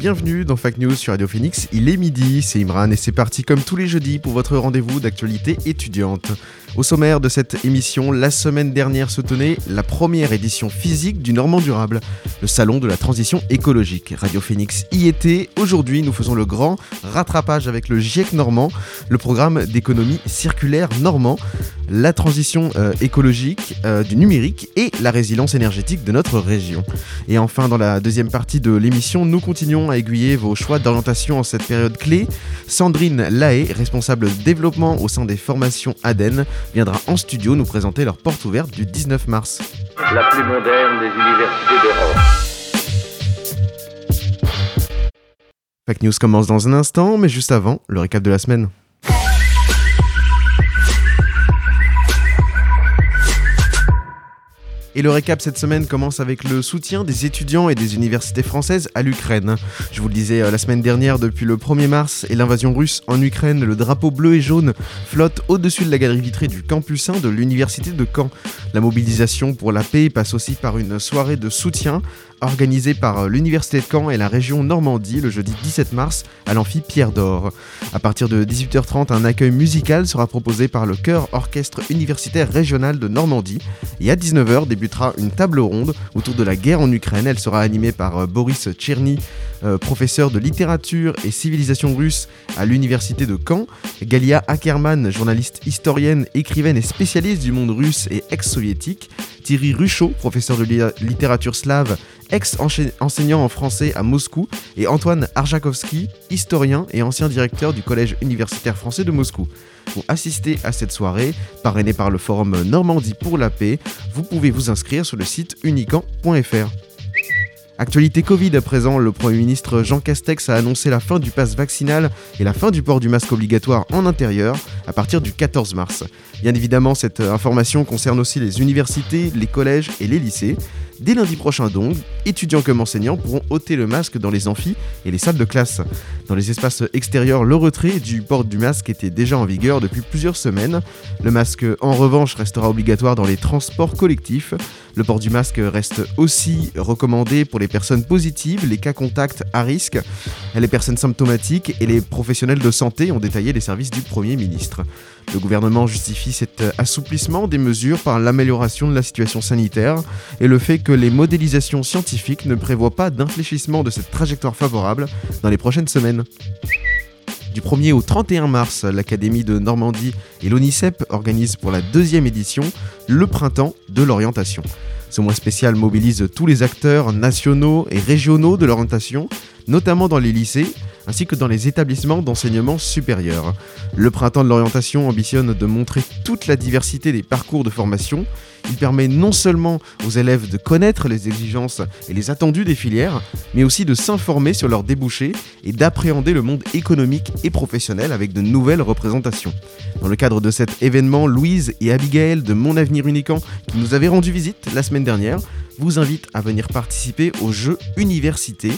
Bienvenus dans Fact News sur Radio Phoenix. Il est midi, c'est Imran et c'est parti comme tous les jeudis pour votre rendez-vous d'actualité étudiante. Au sommaire de cette émission, la semaine dernière se tenait la première édition physique du Normand Durable, le salon de la transition écologique. Radio Phoenix y était. Aujourd'hui, nous faisons le grand rattrapage avec le GIEC normand, le programme d'économie circulaire normand, la transition euh, écologique euh, du numérique et la résilience énergétique de notre région. Et enfin, dans la deuxième partie de l'émission, nous continuons à aiguiller vos choix d'orientation en cette période clé. Sandrine Lahaye, responsable développement au sein des formations ADEN, viendra en studio nous présenter leur porte ouverte du 19 mars. la plus moderne des universités d'Europe. Fact News commence dans un instant, mais juste avant, le récap de la semaine. Et le récap cette semaine commence avec le soutien des étudiants et des universités françaises à l'Ukraine. Je vous le disais euh, la semaine dernière, depuis le 1er mars et l'invasion russe en Ukraine, le drapeau bleu et jaune flotte au-dessus de la galerie vitrée du campus 1 de l'université de Caen. La mobilisation pour la paix passe aussi par une soirée de soutien organisée par l'Université de Caen et la région Normandie le jeudi 17 mars à l'amphi Pierre d'Or. À partir de 18h30, un accueil musical sera proposé par le chœur orchestre universitaire régional de Normandie et à 19h débutera une table ronde autour de la guerre en Ukraine. Elle sera animée par euh, Boris Tcherny, euh, professeur de littérature et civilisation russe à l'université de Caen, Galia Ackerman, journaliste historienne, écrivaine et spécialiste du monde russe et ex-soviétique, Thierry Ruchot, professeur de li- littérature slave, ex-enseignant en français à Moscou, et Antoine Arjakovski, historien et ancien directeur du collège universitaire français de Moscou. Pour assister à cette soirée, parrainée par le forum Normandie pour la paix, vous pouvez vous inscrire sur le site unican.fr. Actualité Covid à présent, le Premier ministre Jean Castex a annoncé la fin du pass vaccinal et la fin du port du masque obligatoire en intérieur à partir du 14 mars. Bien évidemment, cette information concerne aussi les universités, les collèges et les lycées. Dès lundi prochain donc, étudiants comme enseignants pourront ôter le masque dans les amphis et les salles de classe. Dans les espaces extérieurs, le retrait du port du masque était déjà en vigueur depuis plusieurs semaines. Le masque, en revanche, restera obligatoire dans les transports collectifs. Le port du masque reste aussi recommandé pour les personnes positives, les cas contacts à risque, les personnes symptomatiques et les professionnels de santé, ont détaillé les services du Premier ministre. Le gouvernement justifie cet assouplissement des mesures par l'amélioration de la situation sanitaire et le fait que les modélisations scientifiques ne prévoient pas d'infléchissement de cette trajectoire favorable dans les prochaines semaines. Du 1er au 31 mars, l'Académie de Normandie et l'ONICEP organisent pour la deuxième édition le Printemps de l'orientation. Ce mois spécial mobilise tous les acteurs nationaux et régionaux de l'orientation, notamment dans les lycées, ainsi que dans les établissements d'enseignement supérieur. Le Printemps de l'orientation ambitionne de montrer toute la diversité des parcours de formation. Il permet non seulement aux élèves de connaître les exigences et les attendus des filières, mais aussi de s'informer sur leurs débouchés et d'appréhender le monde économique et professionnel avec de nouvelles représentations. Dans le cadre de cet événement, Louise et Abigail de Mon Avenir Uniquant, qui nous avaient rendu visite la semaine dernière, vous invitent à venir participer au jeu Université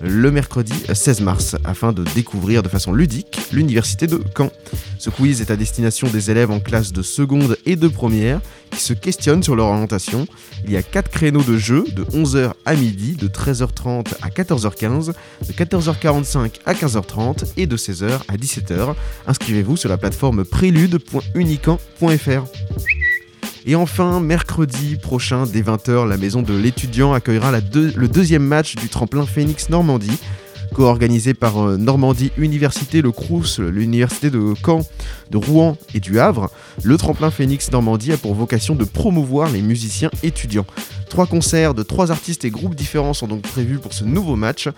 le mercredi 16 mars afin de découvrir de façon ludique l'université de Caen. Ce quiz est à destination des élèves en classe de seconde et de première qui se questionnent sur leur orientation. Il y a 4 créneaux de jeu de 11h à midi, de 13h30 à 14h15, de 14h45 à 15h30 et de 16h à 17h. Inscrivez-vous sur la plateforme prélude.unican.fr. Et enfin, mercredi prochain, dès 20h, la maison de l'étudiant accueillera le deuxième match du tremplin Phoenix Normandie. Co-organisé par euh, Normandie Université, le Crous, l'Université de Caen, de Rouen et du Havre, le tremplin Phoenix Normandie a pour vocation de promouvoir les musiciens étudiants. Trois concerts de trois artistes et groupes différents sont donc prévus pour ce nouveau match.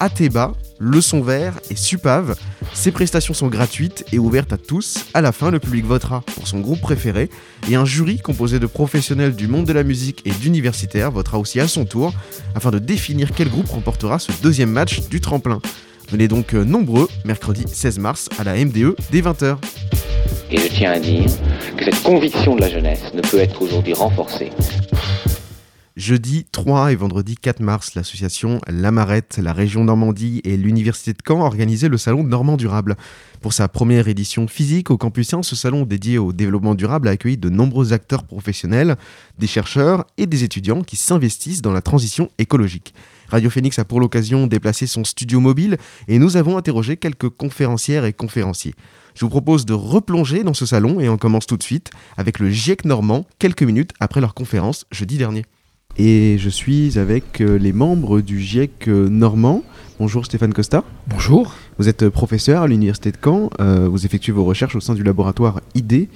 Ateba, Le Son Vert et Supave. Ces prestations sont gratuites et ouvertes à tous. À la fin, le public votera pour son groupe préféré et un jury composé de professionnels du monde de la musique et d'universitaires votera aussi à son tour afin de définir quel groupe remportera ce deuxième match du tremplin. Venez donc euh, nombreux mercredi 16 mars à la MDE dès 20h. Et je tiens à dire que cette conviction de la jeunesse ne peut être aujourd'hui renforcée Jeudi 3 et vendredi 4 mars, l'association L'Amarette, la région Normandie et l'Université de Caen organisaient le salon Normand Durable. Pour sa première édition physique au campus 1, ce salon dédié au développement durable a accueilli de nombreux acteurs professionnels, des chercheurs et des étudiants qui s'investissent dans la transition écologique. Radio Phoenix a pour l'occasion déplacé son studio mobile et nous avons interrogé quelques conférencières et conférenciers. Je vous propose de replonger dans ce salon et on commence tout de suite avec le GIEC normand, quelques minutes après leur conférence jeudi dernier et je suis avec euh, les membres du GIEC euh, normand. Bonjour Stéphane Costa. Bonjour. Vous êtes euh, professeur à l'Université de Caen. vous effectuez vos recherches au sein du laboratoire ID,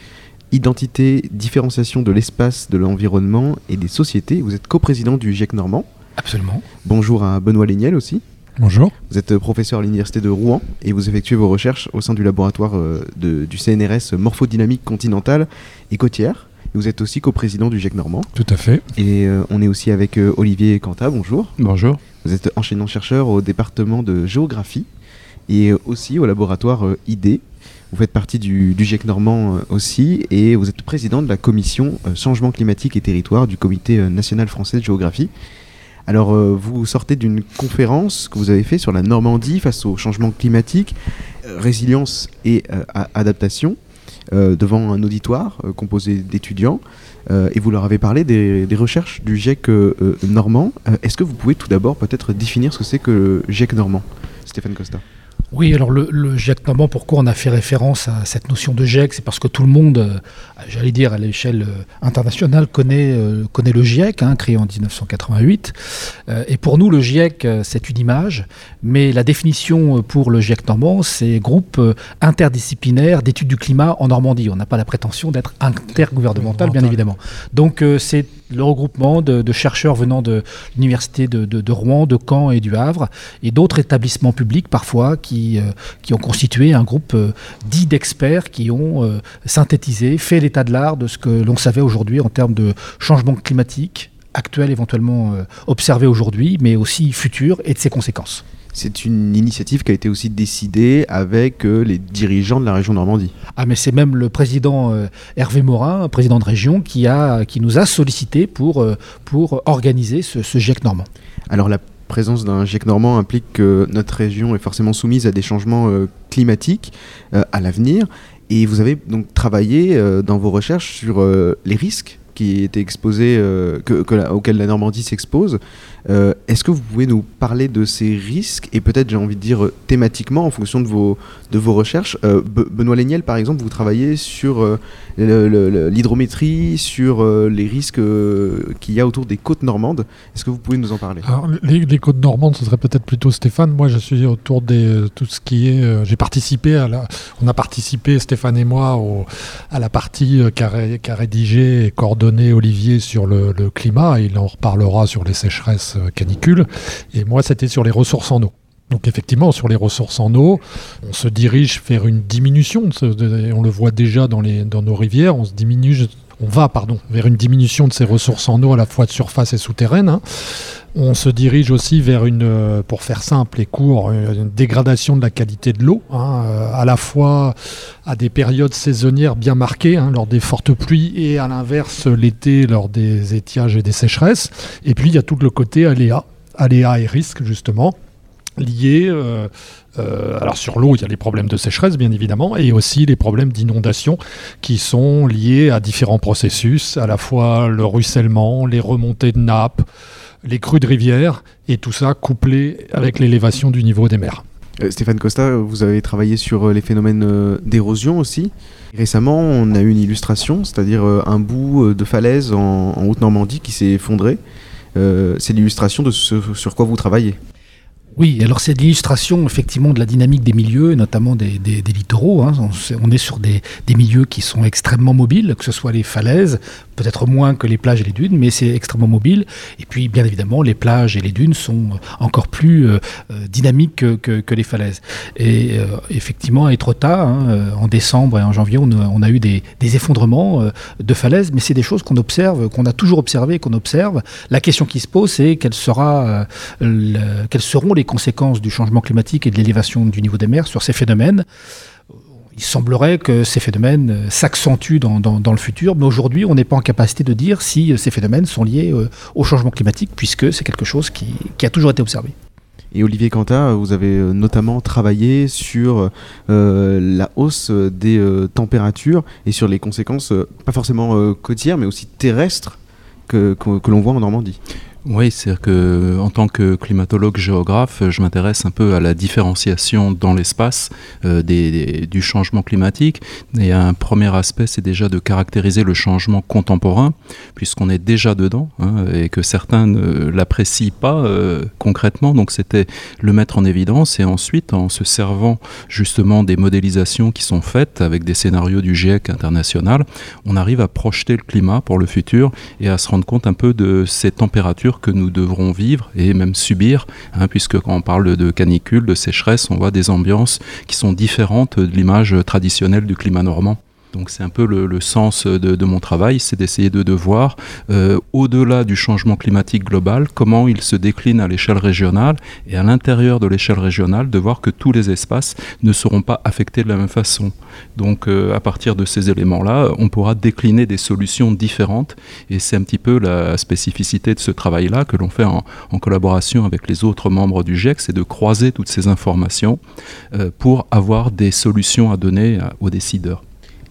Identité, différenciation de l'espace, de l'environnement et des sociétés. Vous êtes coprésident du GIEC normand. Absolument. Bonjour à Benoît Léniel aussi. Bonjour. Vous êtes professeur à l'Université de Rouen et vous effectuez vos recherches au sein du laboratoire du CNRS morphodynamique continentale et côtière. Vous êtes aussi coprésident du GIEC normand. Tout à fait. Et euh, on est aussi avec euh, Olivier Canta, bonjour. Bonjour. Vous êtes enseignant-chercheur au département de géographie et euh, aussi au laboratoire ID. Vous faites partie du, du GIEC normand aussi et vous êtes président de la commission changement climatique et territoire du comité national français de géographie. Alors, vous sortez d'une conférence que vous avez fait sur la Normandie face au changement climatique, résilience et adaptation. Euh, devant un auditoire euh, composé d'étudiants euh, et vous leur avez parlé des, recherches du GIEC normand. Est-ce que vous pouvez tout d'abord peut-être définir ce que c'est que le GIEC normand? Stéphane Costa. Oui, alors le, le, GIEC normand, pourquoi on a fait référence à cette notion de GIEC C'est parce que tout le monde, euh, j'allais dire à l'échelle euh, internationale, connaît, euh, connaît le GIEC, hein, créé en 1988. et pour nous, le GIEC, c'est une image, mais la définition pour le GIEC normand, c'est groupe interdisciplinaire d'études du climat en Normandie. On n'a pas la prétention d'être intergouvernemental, bien évidemment. Donc c'est le regroupement de, chercheurs venant de l'université de, Rouen, de Caen et du Havre, et d'autres établissements publics parfois qui, euh, qui ont constitué un groupe euh, dit d'experts qui ont euh, synthétisé, fait l'état de l'art de ce que l'on savait aujourd'hui en termes de changement climatique actuel éventuellement observé aujourd'hui, mais aussi futur et de ses conséquences. C'est une initiative qui a été aussi décidée avec les dirigeants de la région Normandie. Ah mais c'est même le président Hervé Morin, président de région, qui, a, qui nous a sollicité pour, pour organiser ce, ce GIEC normand. Alors la présence d'un GIEC normand implique que notre région est forcément soumise à des changements climatiques à l'avenir. Et vous avez donc travaillé dans vos recherches sur les risques qui étaient exposés, que, auxquels la Normandie s'expose. Euh, est-ce que vous pouvez nous parler de ces risques et peut-être, j'ai envie de dire, thématiquement en fonction de vos, de vos recherches euh, Benoît Léniel, par exemple, vous travaillez sur euh, l'hydrométrie, sur les risques qu'il y a autour des côtes normandes. Est-ce que vous pouvez nous en parler? Alors, les, côtes normandes, ce serait peut-être plutôt Stéphane. Moi, je suis autour de tout ce qui est. j'ai participé à. On a participé, Stéphane et moi, à la partie qu'a rédigé et coordonné Olivier sur le climat. Il en reparlera sur les sécheresses euh, canicule. Et moi, c'était sur les ressources en eau. Donc effectivement, sur les ressources en eau, on se dirige vers une diminution. On le voit déjà dans, nos rivières. On on va pardon, vers une diminution de ces ressources en eau à la fois de surface et souterraine. On se dirige aussi vers une, euh, pour faire simple et court, une dégradation de la qualité de l'eau, hein, euh, à la fois à des périodes saisonnières bien marquées, hein, lors des fortes pluies, et à l'inverse l'été, lors des étiages et des sécheresses. Et puis il y a tout le côté aléa, aléa et risque justement liés. Euh, alors sur l'eau, il y a les problèmes de sécheresse, bien évidemment, et aussi les problèmes d'inondation qui sont liés à différents processus, à la fois le ruissellement, les remontées de nappes, les crues de rivière, et tout ça couplé avec l'élévation du niveau des mers. Euh, Stéphane Costa, vous avez travaillé sur les phénomènes d'érosion aussi. Récemment, on a eu une illustration, c'est-à-dire un bout de falaise en, Haute-Normandie qui s'est effondré. c'est l'illustration de ce sur quoi vous travaillez. Oui, alors c'est l'illustration effectivement de la dynamique des milieux, notamment des, des, des littoraux. Hein. On, on, est sur des, des, milieux qui sont extrêmement mobiles, que ce soit les falaises, peut-être moins que les plages et les dunes, mais c'est extrêmement mobile. Et puis bien évidemment, les plages et les dunes sont encore plus euh, dynamiques que, que, que, les falaises. Et euh, effectivement, à Etretat, hein, en décembre et en janvier, on a, on a eu des, effondrements euh, de falaises, mais c'est des choses qu'on observe, qu'on a toujours observé, qu'on observe. La question qui se pose, c'est quelles seront les conséquences du changement climatique et de l'élévation du niveau des mers sur ces phénomènes. Il semblerait que ces phénomènes s'accentuent dans, le futur, mais aujourd'hui, on n'est pas en capacité de dire si ces phénomènes sont liés au changement climatique, puisque c'est quelque chose qui, a toujours été observé. Et Olivier Quentin, vous avez notamment travaillé sur euh, la hausse des euh, températures et sur les conséquences, euh, pas forcément côtières, mais aussi terrestres, que l'on voit en Normandie. Oui, c'est-à-dire que en tant que climatologue géographe, je m'intéresse un peu à la différenciation dans l'espace euh, des, du changement climatique. Et un premier aspect, c'est déjà de caractériser le changement contemporain, puisqu'on est déjà dedans hein, et que certains ne l'apprécient pas euh, concrètement. Donc c'était le mettre en évidence et ensuite, en se servant justement des modélisations qui sont faites avec des scénarios du GIEC international, on arrive à projeter le climat pour le futur et à se rendre compte un peu de ces températures que nous devrons vivre et même subir, hein, puisque quand on parle de canicule, de sécheresse, on voit des ambiances qui sont différentes de l'image traditionnelle du climat normand. Donc c'est un peu le, sens de, mon travail, c'est d'essayer de, voir euh, au-delà du changement climatique global, comment il se décline à l'échelle régionale et à l'intérieur de l'échelle régionale, de voir que tous les espaces ne seront pas affectés de la même façon. Donc euh, à partir de ces éléments-là, on pourra décliner des solutions différentes et c'est un petit peu la spécificité de ce travail-là que l'on fait en, en, collaboration avec les autres membres du GIEC, c'est de croiser toutes ces informations euh, pour avoir des solutions à donner aux décideurs.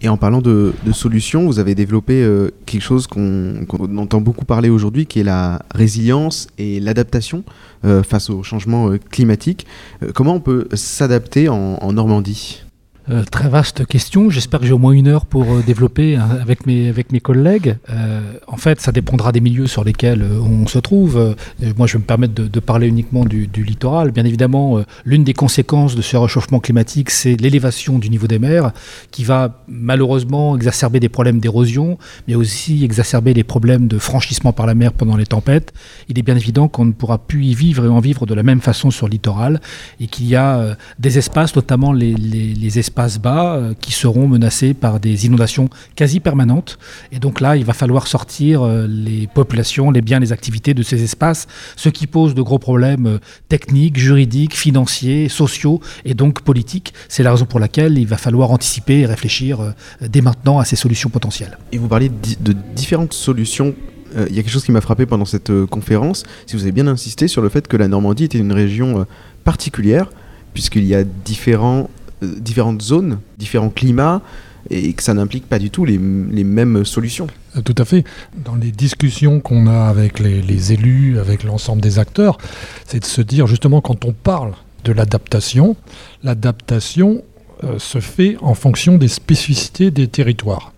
Et en parlant de, solutions, vous avez développé euh, quelque chose qu'on qu entend beaucoup parler aujourd'hui, qui est la résilience et l'adaptation euh, face au changement euh, climatique. comment on peut s'adapter en Normandie? Euh, très vaste question. J'espère que j'ai au moins une heure pour euh, développer hein, avec, mes, avec mes collègues. Euh, en fait, ça dépendra des milieux sur lesquels on se trouve. Moi, je vais me permettre de, parler uniquement du, du, littoral. Bien évidemment, l'une des conséquences de ce réchauffement climatique, c'est l'élévation du niveau des mers, qui va malheureusement exacerber des problèmes d'érosion, mais aussi exacerber les problèmes de franchissement par la mer pendant les tempêtes. Il est bien évident qu'on ne pourra plus y vivre et en vivre de la même façon sur le littoral, et qu'il y a des espaces, notamment les, les, les espaces espaces bas euh, qui seront menacés par des inondations quasi permanentes. Et donc là, il va falloir sortir euh, les populations, les biens, les activités de ces espaces, ce qui pose de gros problèmes euh, techniques, juridiques, financiers, sociaux et donc politiques. C'est la raison pour laquelle il va falloir anticiper et réfléchir dès maintenant à ces solutions potentielles. Et vous parlez de différentes solutions il y a quelque chose qui m'a frappé pendant cette conférence, si vous avez bien insisté sur le fait que la Normandie était une région particulière, puisqu'il y a différents différentes zones, différents climats, et que ça n'implique pas du tout les, les, mêmes solutions. Euh, tout à fait. Dans les discussions qu'on a avec les, élus, avec l'ensemble des acteurs, c'est de se dire justement quand on parle de l'adaptation, l'adaptation euh, se fait en fonction des spécificités des territoires.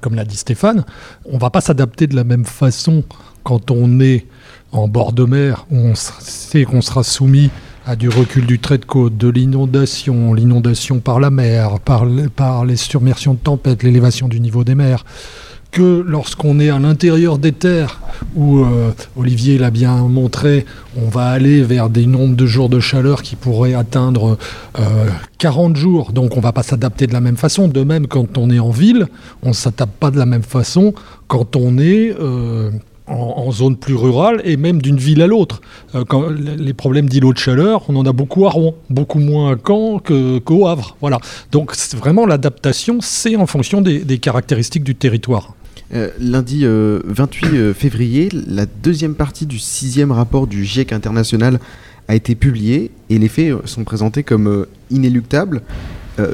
Comme l'a dit Stéphane, on ne va pas s'adapter de la même façon quand on est en bord de mer, où on sait qu'on sera soumis du recul du trait de côte, de l'inondation, l'inondation par la mer, par, les submersions de tempête, l'élévation du niveau des mers, que lorsqu'on est à l'intérieur des terres, où euh, Olivier l'a bien montré, on va aller vers des nombres de jours de chaleur qui pourraient atteindre euh, 40 jours, donc on ne va pas s'adapter de la même façon. De même, quand on est en ville, on ne s'adapte pas de la même façon quand on est... Euh, en, zone plus rurale et même d'une ville à l'autre. Euh, les problèmes d'îlots de chaleur, on en a beaucoup à Rouen, beaucoup moins à Caen qu'au qu Havre. Voilà. Donc vraiment l'adaptation, c'est en fonction des, caractéristiques du territoire. Euh, lundi euh, 28 euh, février, la deuxième partie du sixième rapport du GIEC international a été publiée et les faits sont présentés comme inéluctables.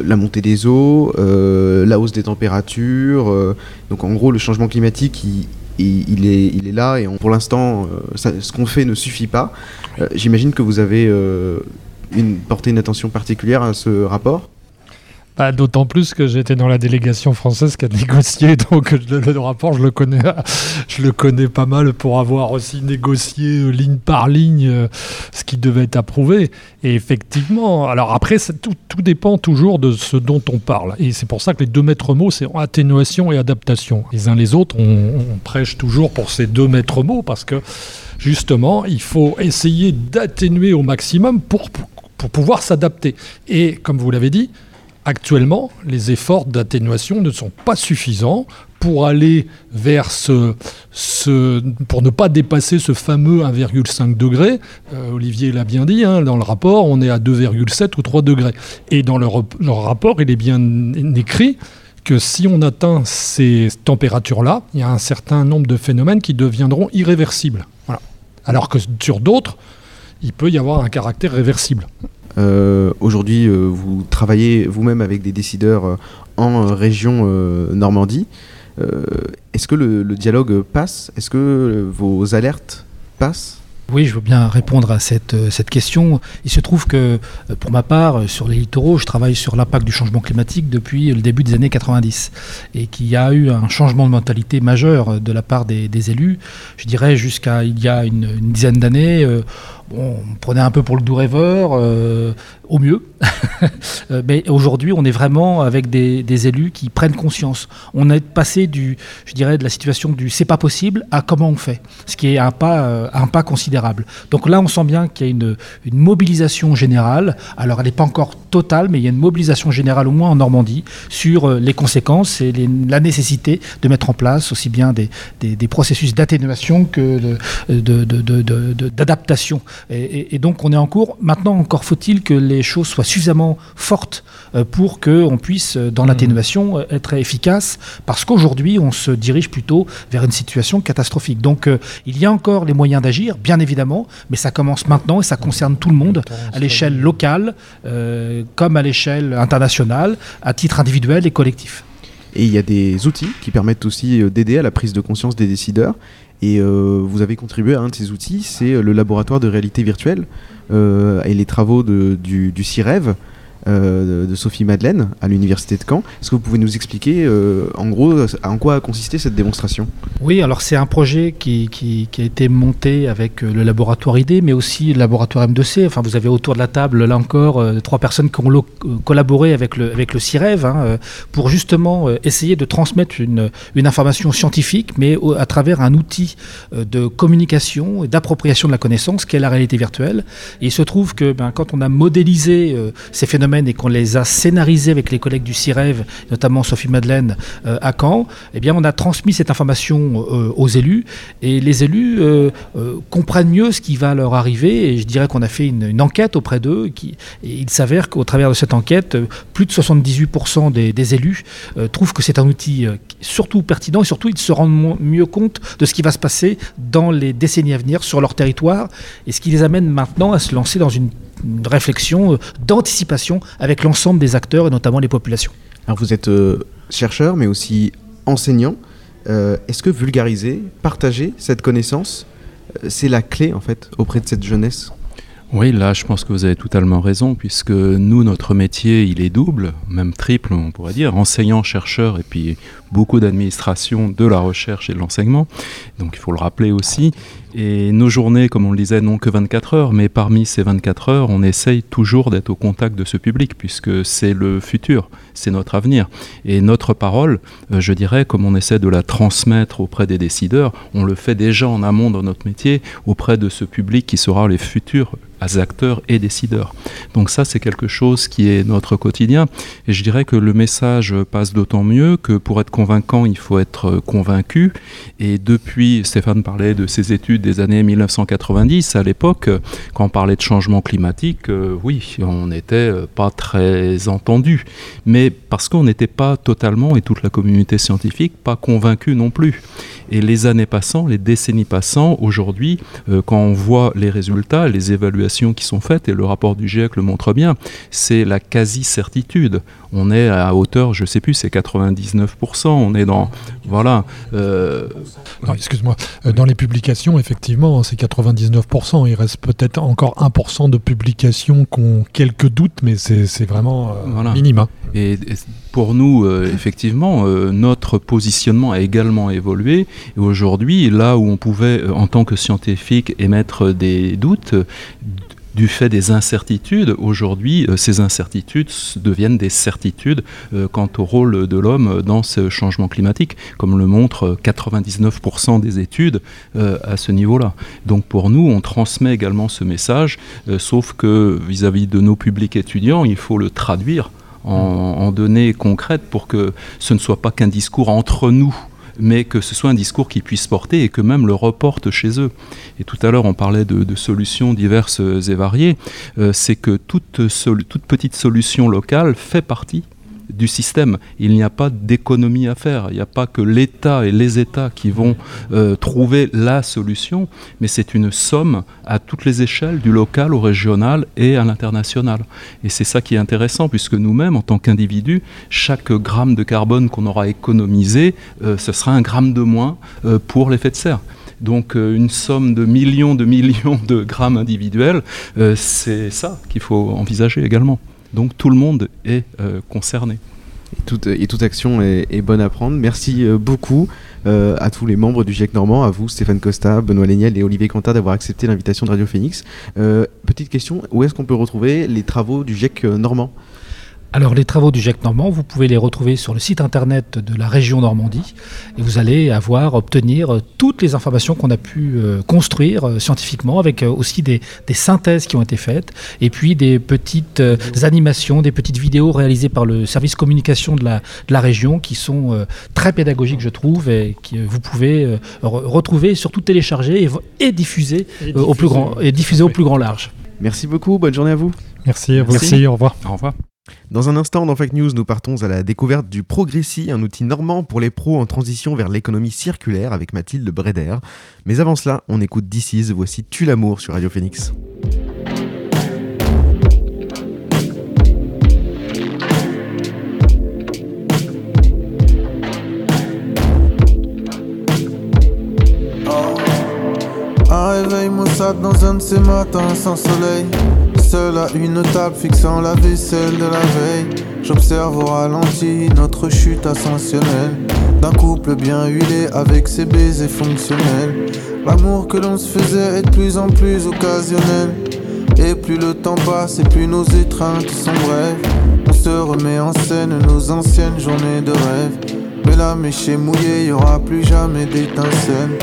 La montée des eaux, la hausse des températures, donc en gros le changement climatique il, il, est, là et pour l'instant, euh, ce qu'on fait ne suffit pas. Euh, J'imagine que vous avez euh, porté une attention particulière à ce rapport? D'autant plus que j'étais dans la délégation française qui a négocié, donc le, rapport, je le, connais, je le connais pas mal pour avoir aussi négocié euh, ligne par ligne euh, ce qui devait être approuvé. Et effectivement, alors après, tout, tout dépend toujours de ce dont on parle. Et c'est pour ça que les deux maîtres mots, c'est atténuation et adaptation. Les uns les autres, on, prêche toujours pour ces deux maîtres mots parce que justement, il faut essayer d'atténuer au maximum pour, pour pouvoir s'adapter. Et comme vous l'avez dit, actuellement, les efforts d'atténuation ne sont pas suffisants pour aller vers ce, pour ne pas dépasser ce fameux 1,5 degré. Euh, Olivier l'a bien dit, hein, dans le rapport, on est à 2,7 ou 3 degrés. Et dans leur rapport, il est bien écrit que si on atteint ces températures-là, il y a un certain nombre de phénomènes qui deviendront irréversibles. Alors que sur d'autres, il peut y avoir un caractère réversible. Euh, Aujourd'hui, euh, vous travaillez vous-même avec des décideurs euh, en région Normandie. Est-ce que le, dialogue passe? Est-ce que vos alertes passent? Oui, je veux bien répondre à cette, question. Il se trouve que, pour ma part, sur les littoraux, je travaille sur l'impact du changement climatique depuis le début des années 90 et qu'il y a eu un changement de mentalité majeur de la part des, élus. Je dirais jusqu'à il y a une, dizaine d'années, on prenait un peu pour le doux rêveur, euh, au mieux. Euh, Mais aujourd'hui, on est vraiment avec des, élus qui prennent conscience. On est passé du, je dirais, de la situation du c'est pas possible à comment on fait, ce qui est un pas, euh, considérable. Donc là, on sent bien qu'il y a une, mobilisation générale. Alors, elle n'est pas encore totale, mais il y a une mobilisation générale, au moins en Normandie, sur les conséquences et la nécessité de mettre en place aussi bien des, processus d'atténuation que d'adaptation. Et, et- et donc, on est en cours. Maintenant, encore faut-il que les choses soient suffisamment fortes euh, pour qu'on puisse, euh, dans l'atténuation, euh, être efficace, parce qu'aujourd'hui, on se dirige plutôt vers une situation catastrophique. Donc, euh, il y a encore les moyens d'agir, bien évidemment, mais ça commence maintenant et ça concerne tout le monde, à l'échelle locale, euh, comme à l'échelle internationale, à titre individuel et collectif. Et il y a des outils qui permettent aussi d'aider à la prise de conscience des décideurs. Et euh, vous avez contribué à un de ces outils, c'est euh, le laboratoire de réalité virtuelle euh, et les travaux du, du CIREV de Sophie Madeleine à l'université de Caen. Est-ce que vous pouvez nous expliquer euh, en gros en quoi a consisté cette démonstration? Oui, alors c'est un projet qui, a été monté avec euh, le laboratoire ID, mais aussi le laboratoire M2C. Enfin, vous avez autour de la table, là encore, euh, trois personnes qui ont euh, collaboré avec le, CIREV hein, euh, pour justement euh, essayer de transmettre une, information scientifique, mais à travers un outil euh, de communication et d'appropriation de la connaissance qu'est la réalité virtuelle. Il se trouve que ben, quand on a modélisé euh, ces phénomènes et qu'on les a scénarisés avec les collègues du CIREV, notamment Sophie Madeleine euh, à Caen, eh bien, on a transmis cette information euh, aux élus et les élus euh, comprennent mieux ce qui va leur arriver. Et je dirais qu'on a fait une, enquête auprès d'eux. Et il s'avère qu'au travers de cette enquête, plus de 78% des, élus trouvent que c'est un outil surtout pertinent et surtout ils se rendent mieux compte de ce qui va se passer dans les décennies à venir sur leur territoire et ce qui les amène maintenant à se lancer dans une, une réflexion euh, d'anticipation avec l'ensemble des acteurs et notamment les populations. Alors vous êtes euh, chercheur mais aussi enseignant. Euh, Est-ce que vulgariser, partager cette connaissance, euh, c'est la clé en fait auprès de cette jeunesse? Oui, là, je pense que vous avez totalement raison, puisque nous, notre métier, il est double, même triple, on pourrait dire, enseignant, chercheur, et puis beaucoup d'administration de la recherche et de l'enseignement. Donc, il faut le rappeler aussi. Et nos journées, comme on le disait, n'ont que 24 heures, mais parmi ces 24 heures, on essaye toujours d'être au contact de ce public, puisque c'est le futur, c'est notre avenir. Et notre parole, euh, je dirais, comme on essaie de la transmettre auprès des décideurs, on le fait déjà en amont dans notre métier, auprès de ce public qui sera les futurs acteurs et décideurs. Donc ça, c'est quelque chose qui est notre quotidien. Et je dirais que le message passe d'autant mieux que pour être convaincant, il faut être convaincu. Et depuis, Stéphane parlait de ses études des années 1990, à l'époque, quand on parlait de changement climatique, euh, oui, on n'était pas très entendu. Mais parce qu'on n'était pas totalement, et toute la communauté scientifique, pas convaincu non plus. Et les années passant, les décennies passant, aujourd'hui, euh, quand on voit les résultats, les évaluations qui sont faites, et le rapport du GIEC le montre bien, c'est la quasi-certitude. On est à hauteur, je sais plus, c'est 99%. On est dans, voilà. Euh... Excuse-moi. Euh, dans les publications, effectivement, c'est 99%. Il reste peut-être encore 1% de publications qui ont quelques doutes, mais c'est vraiment euh, Voilà. minima. Et, et pour nous, euh, effectivement, notre positionnement a également évolué. Et aujourd'hui, là où on pouvait, en tant que scientifique, émettre des doutes, du fait des incertitudes, aujourd'hui, euh, ces incertitudes deviennent des certitudes euh, quant au rôle de l'homme dans ce changement climatique, comme le montrent euh, 99% des études euh, à ce niveau-là. Donc pour nous, on transmet également ce message, euh, sauf que vis-à-vis de nos publics étudiants, il faut le traduire en données concrètes pour que ce ne soit pas qu'un discours entre nous mais que ce soit un discours qui puisse porter et que même le reporte chez eux. Et tout à l'heure, on parlait de, solutions diverses et variées. Euh, c'est que toute petite solution locale fait partie du système. Il n'y a pas d'économie à faire. Il n'y a pas que l'État et les États qui vont euh, trouver la solution, mais c'est une somme à toutes les échelles, du local au régional et à l'international. Et c'est ça qui est intéressant, puisque nous-mêmes, en tant qu'individus, chaque gramme de carbone qu'on aura économisé, euh, ce sera un gramme de moins euh, pour l'effet de serre. Donc une somme de millions de millions de grammes individuels, c'est ça qu'il faut envisager également. Donc tout le monde est euh, concerné. Et toute, toute action est, bonne à prendre. Merci euh, beaucoup euh, à tous les membres du GIEC Normand, à vous Stéphane Costa, Benoît Léniel et Olivier Quentin d'avoir accepté l'invitation de Radio Phoenix. Euh, petite question, où est-ce qu'on peut retrouver les travaux du GIEC euh, Normand? Alors les travaux du GIEC Normand, vous pouvez les retrouver sur le site internet de la région Normandie et vous allez avoir, obtenir euh, toutes les informations qu'on a pu euh, construire euh, scientifiquement avec euh, aussi des, des synthèses qui ont été faites et puis des petites euh, animations, des petites vidéos réalisées par le service communication de la, de la région qui sont euh, très pédagogiques je trouve et que vous pouvez euh, re- retrouver et surtout télécharger et, diffuser, Et euh, au plus grand, et diffuser au plus grand large. Merci beaucoup, bonne journée à vous. Merci, à vous Merci. aussi, au revoir. Au revoir. Dans un instant, dans Fake News, nous partons à la découverte du Progressi, un outil normand pour les pros en transition vers l'économie circulaire avec Mathilde Breder. Mais avant cela, on écoute DC's, voici Tue l'amour sur Radio Phoenix. Un réveil dans un de ces matins sans soleil. À une table fixant la vaisselle de la veille. J'observe au ralenti notre chute ascensionnelle. D'un couple bien huilé avec ses baisers fonctionnels. L'amour que l'on se faisait est de plus en plus occasionnel. Et plus le temps passe et plus nos étreintes sont brèves. On se remet en scène nos anciennes journées de rêve. Mais la mèche est mouillée, y aura plus jamais d'étincelles.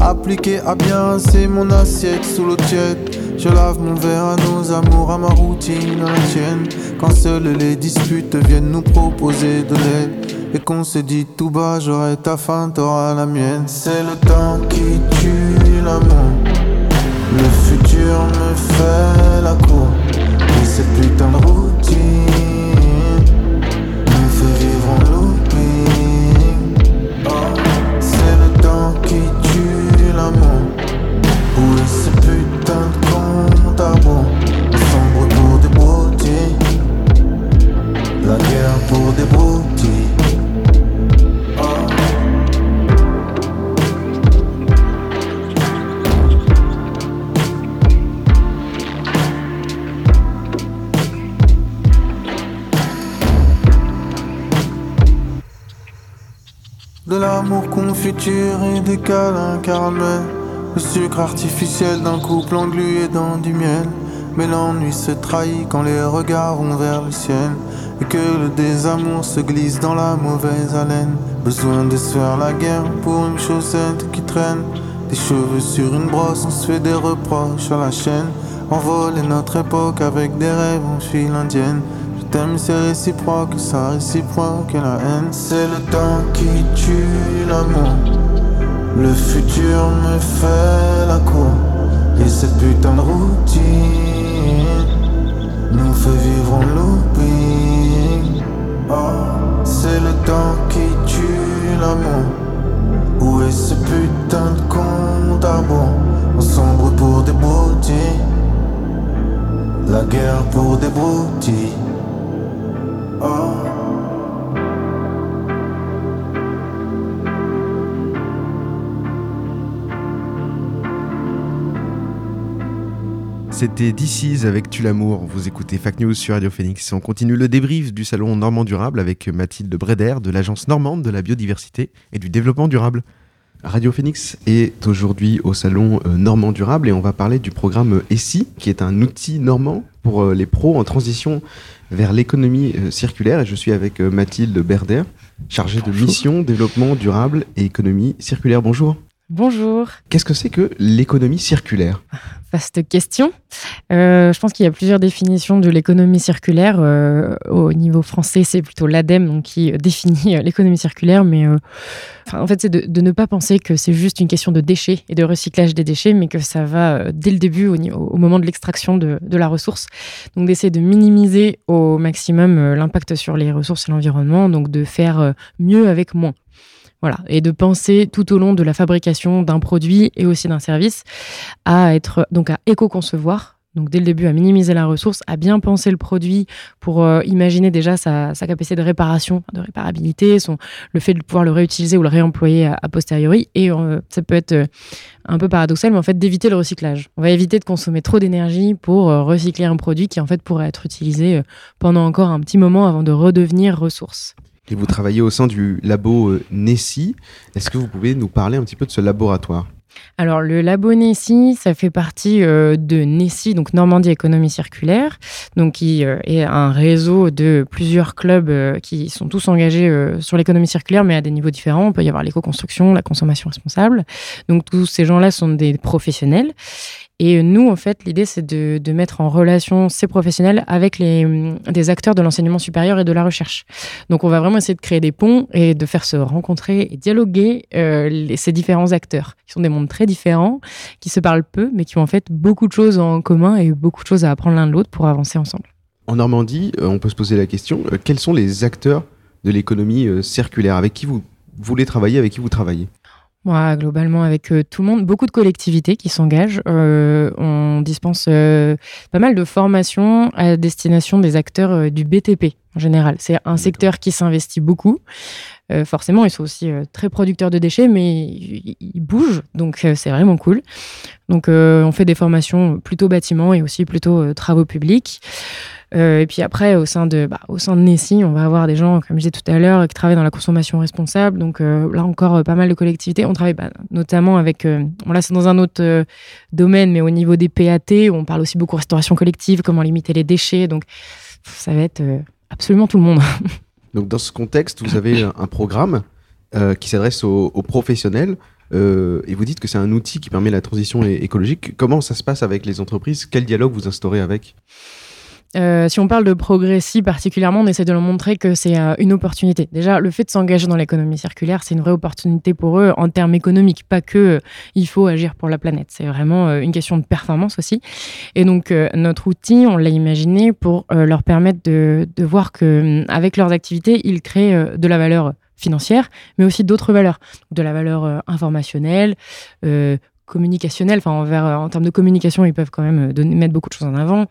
Appliqué à bien, c'est mon assiette sous l'eau tiède. Je lave mon verre à nos amours, à ma routine, à la tienne. Quand seules les disputes viennent nous proposer de l'aide. Et qu'on se dit tout bas, j'aurai ta fin, t'auras la mienne. C'est le temps qui tue l'amour. Le futur me fait la cour. Et cette putain de routine des. De l'amour confiture et des câlins caramel Le sucre artificiel d'un couple englué dans du miel. Mais l'ennui se trahit quand les regards vont vers le ciel Et que le désamour se glisse dans la mauvaise haleine Besoin de se faire la guerre pour une chaussette qui traîne Des cheveux sur une brosse, on se fait des reproches à la chaîne Envoler notre époque avec des rêves en file indienne je t'aime, c'est réciproque, ça réciproque la haine. C'est le temps qui tue l'amour. Le futur me fait la cour. Et cette putain de routine nous fait vivre en looping. Oh, c'est le temps qui tue l'amour. Où est ce putain de à rebours? On sombre pour des broutilles. La guerre pour des broutilles. Oh. C'était DC's avec Tu l'amour. Vous écoutez Fact News sur Radio Phoenix. On continue le débrief du salon Normand Durable avec Mathilde Breder de l'Agence Normande de la biodiversité et du développement durable. Radio Phoenix est aujourd'hui au salon euh, Normand Durable et on va parler du programme ESSI, qui est un outil normand pour euh, les pros en transition vers l'économie euh, circulaire. Et je suis avec Mathilde Berder, chargée de mission, développement durable et économie circulaire. Bonjour. Bonjour. Qu'est-ce que c'est que l'économie circulaire? Vaste question. Euh, je pense qu'il y a plusieurs définitions de l'économie circulaire. Euh, au niveau français, c'est plutôt l'ADEME qui définit euh, l'économie circulaire, mais en fait, c'est de, ne pas penser que c'est juste une question de déchets et de recyclage des déchets, mais que ça va dès le début, au, moment de l'extraction de, de, la ressource. Donc, d'essayer de minimiser au maximum l'impact sur les ressources et l'environnement, donc de faire mieux avec moins. Voilà, et de penser tout au long de la fabrication d'un produit et aussi d'un service à être donc à éco-concevoir. Donc dès le début à minimiser la ressource, à bien penser le produit pour euh, imaginer déjà sa, capacité de réparation, de réparabilité, le fait de pouvoir le réutiliser ou le réemployer a, posteriori. Et euh, ça peut être euh, un peu paradoxal, mais en fait d'éviter le recyclage. On va éviter de consommer trop d'énergie pour recycler un produit qui en fait pourrait être utilisé pendant encore un petit moment avant de redevenir ressource. Et vous travaillez au sein du labo euh, Nessi. Est-ce que vous pouvez nous parler un petit peu de ce laboratoire? Alors, le labo Nessi, ça fait partie euh, de Nessi, donc Normandie Économie Circulaire, donc qui euh, est un réseau de plusieurs clubs qui sont tous engagés sur l'économie circulaire, mais à des niveaux différents. On peut y avoir l'éco-construction, la consommation responsable. Donc, tous ces gens-là sont des professionnels. Et nous, en fait, l'idée, c'est de, mettre en relation ces professionnels avec les, des acteurs de l'enseignement supérieur et de la recherche. Donc, on va vraiment essayer de créer des ponts et de faire se rencontrer et dialoguer euh, ces différents acteurs, qui sont des mondes très différents, qui se parlent peu, mais qui ont en fait beaucoup de choses en commun et beaucoup de choses à apprendre l'un de l'autre pour avancer ensemble. En Normandie, euh, on peut se poser la question, euh, quels sont les acteurs de l'économie circulaire? Avec qui vous voulez travailler, avec qui vous travaillez? Moi, globalement, avec euh, tout le monde, beaucoup de collectivités qui s'engagent. Euh, on dispense euh, pas mal de formations à destination des acteurs du BTP en général. C'est un secteur qui s'investit beaucoup. forcément, ils sont aussi très producteurs de déchets, mais ils, bougent, donc c'est vraiment cool. Donc, on fait des formations plutôt bâtiments et aussi plutôt travaux publics. Euh, et puis après, au sein de, bah, au sein de Nessie, on va avoir des gens, comme je disais tout à l'heure, qui travaillent dans la consommation responsable. Donc euh, là encore, euh, pas mal de collectivités. On travaille bah, notamment avec, bon là c'est dans un autre domaine, mais au niveau des PAT, on parle aussi beaucoup restauration collective, comment limiter les déchets. Donc ça va être absolument tout le monde. donc dans ce contexte, vous avez un programme qui s'adresse aux, professionnels. et vous dites que c'est un outil qui permet la transition écologique. Comment ça se passe avec les entreprises? Quel dialogue vous instaurez avec? Euh, si on parle de progressi particulièrement, on essaie de leur montrer que c'est euh, une opportunité. Déjà, le fait de s'engager dans l'économie circulaire, c'est une vraie opportunité pour eux en termes économiques, pas que euh, il faut agir pour la planète. C'est vraiment une question de performance aussi. Et donc, notre outil, on l'a imaginé pour leur permettre de, voir que avec leurs activités, ils créent de la valeur financière, mais aussi d'autres valeurs, de la valeur informationnelle, communicationnel, enfin euh, en termes de communication, ils peuvent quand même euh, donner, mettre beaucoup de choses en avant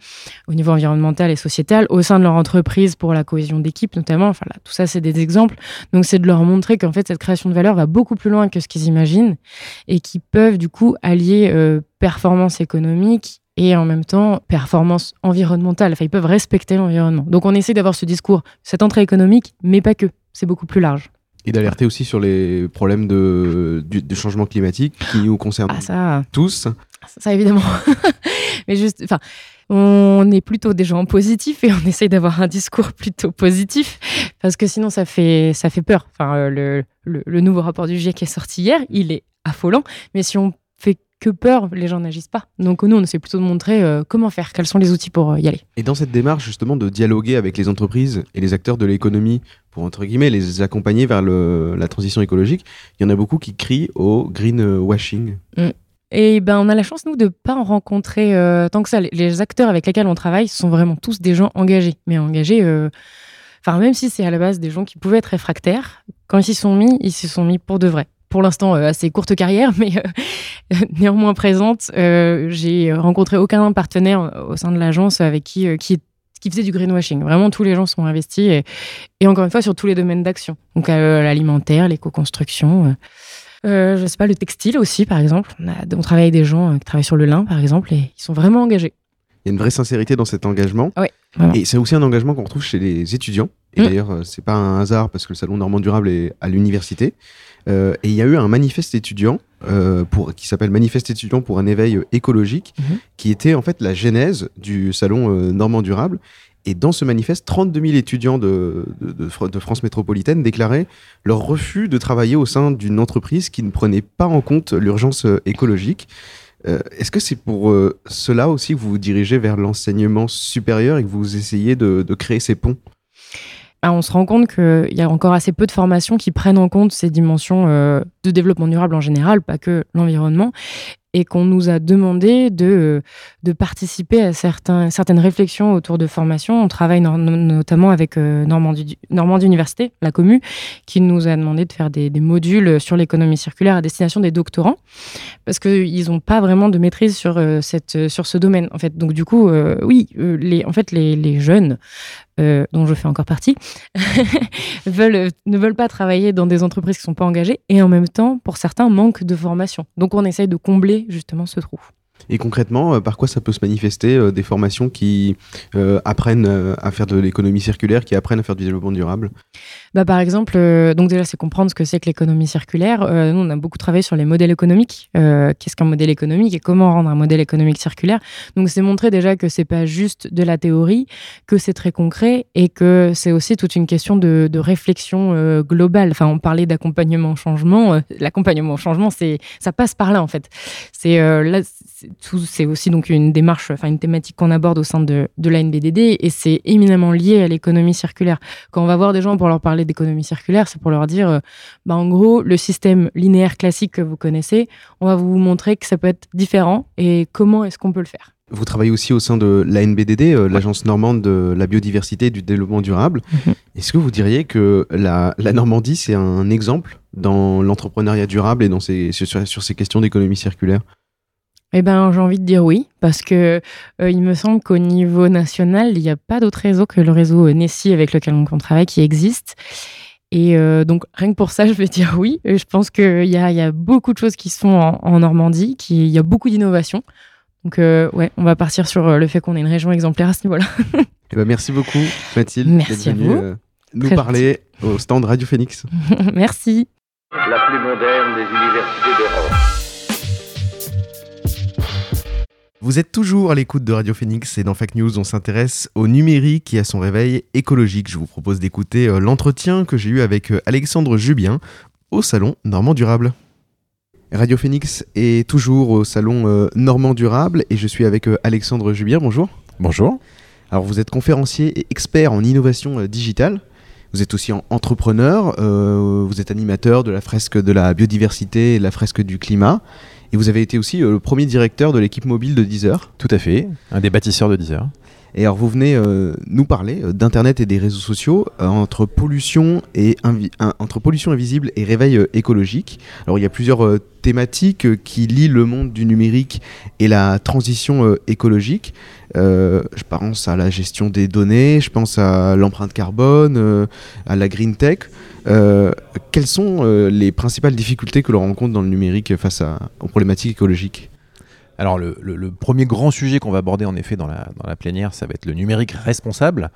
au niveau environnemental et sociétal, au sein de leur entreprise pour la cohésion d'équipe notamment. Enfin là, tout ça, c'est des exemples. Donc c'est de leur montrer qu'en fait cette création de valeur va beaucoup plus loin que ce qu'ils imaginent et qu'ils peuvent du coup allier euh, performance économique et en même temps performance environnementale. Enfin, ils peuvent respecter l'environnement. Donc on essaie d'avoir ce discours, cette entrée économique, mais pas que. C'est beaucoup plus large. Et d'alerter aussi sur les problèmes de, du, changement climatique qui nous concernent ah, ça, tous. Ça, évidemment. Mais juste, enfin, on est plutôt des gens positifs et on essaye d'avoir un discours plutôt positif parce que sinon ça fait, ça fait peur. Enfin, euh, le, le, le nouveau rapport du GIEC qui est sorti hier, il est affolant. Mais si on fait que peur, les gens n'agissent pas. Donc nous, on essaie plutôt de montrer euh, comment faire, quels sont les outils pour euh, y aller. Et dans cette démarche justement de dialoguer avec les entreprises et les acteurs de l'économie pour entre guillemets les accompagner vers le, la transition écologique, il y en a beaucoup qui crient au greenwashing. Mm. Et ben, on a la chance, nous, de pas en rencontrer euh, tant que ça. Les acteurs avec lesquels on travaille sont vraiment tous des gens engagés. Mais engagés, enfin, même si c'est à la base des gens qui pouvaient être réfractaires, quand ils s'y sont mis, ils s'y sont mis pour de vrai pour l'instant euh, assez courte carrière, mais euh, néanmoins présente. Euh, j'ai rencontré aucun partenaire au sein de l'agence avec qui, qui, qui faisait du greenwashing. Vraiment, tous les gens sont investis et, et encore une fois sur tous les domaines d'action. Donc l'alimentaire, l'éco-construction. Euh, je sais pas, le textile aussi, par exemple. On, a, on travaille avec des gens qui travaillent sur le lin, par exemple, et ils sont vraiment engagés. Il y a une vraie sincérité dans cet engagement. Oui, Et c'est aussi un engagement qu'on retrouve chez les étudiants. Et Mm. d'ailleurs, c'est pas un hasard parce que le Salon Normand Durable est à l'université. Euh, et il y a eu un manifeste étudiant euh, pour, qui s'appelle Manifeste étudiant pour un éveil écologique, Mhm. qui était en fait la genèse du Salon euh, Normand Durable. Et dans ce manifeste, 32 000 étudiants de, de, de Fr- de France métropolitaine déclaraient leur refus de travailler au sein d'une entreprise qui ne prenait pas en compte l'urgence écologique. Euh, Est-ce que c'est pour cela aussi que vous vous dirigez vers l'enseignement supérieur et que vous essayez de, créer ces ponts? On se rend compte qu'il y a encore assez peu de formations qui prennent en compte ces dimensions euh, de développement durable en général, pas que l'environnement, et qu'on nous a demandé de, euh, de participer à certaines réflexions autour de formation. On travaille no- no- notamment avec euh, Normandie, Normandie Université, la commu, qui nous a demandé de faire des, modules sur l'économie circulaire à destination des doctorants, parce qu'ils n'ont pas vraiment de maîtrise sur, euh, cette, sur ce domaine. En fait. Donc du coup, euh, oui, euh, les, en fait, les, les jeunes, euh, dont je fais encore partie, veulent, ne veulent pas travailler dans des entreprises qui ne sont pas engagées et en même pour certains, manquent de formation. Donc on essaye de combler justement ce trou. Et concrètement, euh, par quoi ça peut se manifester euh, Des formations qui euh, apprennent à faire de l'économie circulaire, qui apprennent à faire du développement durable? Bah, par exemple, donc déjà, c'est comprendre ce que c'est que l'économie circulaire. Nous, on a beaucoup travaillé sur les modèles économiques. Qu'est-ce qu'un modèle économique et comment rendre un modèle économique circulaire? Donc, c'est montrer déjà que c'est pas juste de la théorie, que c'est très concret et que c'est aussi toute une question de, réflexion globale. Enfin, on parlait d'accompagnement au changement. L'accompagnement au changement, ça passe par là en fait. C'est euh, c'est tout- c'est aussi donc une démarche, enfin une thématique qu'on aborde au sein de, de la NBDD et c'est éminemment lié à l'économie circulaire. Quand on va voir des gens pour leur parler d'économie circulaire, c'est pour leur dire, euh, bah, en gros, le système linéaire classique que vous connaissez, on va vous montrer que ça peut être différent et comment est-ce qu'on peut le faire. Vous travaillez aussi au sein de l'ANBDD, euh, l'Agence normande de la biodiversité et du développement durable. Mhm. Est-ce que vous diriez que la, la Normandie, c'est un exemple dans l'entrepreneuriat durable et dans ces, sur, sur ces questions d'économie circulaire? Eh ben, j'ai envie de dire oui, parce que euh, il me semble qu'au niveau national, il n'y a pas d'autre réseau que le réseau euh, Nessie avec lequel on travaille qui existe. Et euh, donc, rien que pour ça, je vais dire oui. Et je pense qu'il y a, il y a beaucoup de choses qui se font en, en Normandie, qui- il y a beaucoup d'innovations. Donc, euh, ouais, on va partir sur le fait qu'on est une région exemplaire à ce niveau-là. Eh ben, Merci beaucoup, Mathilde, Merci d'être à venue vous. euh, nous Très parler au stand Radio Phoenix. Merci. La plus moderne des universités d'Europe. Vous êtes toujours à l'écoute de Radio Phoenix et dans Fake News, on s'intéresse au numérique et à son réveil écologique. Je vous propose d'écouter euh, l'entretien que j'ai eu avec euh, Alexandre Jubien au salon Normand Durable. Radio Phoenix est toujours au salon euh, Normand Durable et je suis avec Alexandre Jubien. Bonjour. Bonjour. Alors vous êtes conférencier et expert en innovation digitale. Vous êtes aussi en- entrepreneur, euh, vous êtes animateur de la fresque de la biodiversité et de la fresque du climat. Et vous avez été aussi euh, le premier directeur de l'équipe mobile de Deezer. Tout à fait, un des bâtisseurs de Deezer. Et alors vous venez euh, nous parler euh, d'Internet et des réseaux sociaux euh, entre, pollution et entre pollution invisible et réveil écologique. Alors il y a plusieurs thématiques qui lient le monde du numérique et la transition écologique. Je pense à la gestion des données, je pense à l'empreinte carbone, à la green tech. Quelles sont les principales difficultés que l'on rencontre dans le numérique face aux problématiques écologiques? Alors le, premier grand sujet qu'on va aborder en effet dans la, dans la plénière, ça va être le numérique responsable,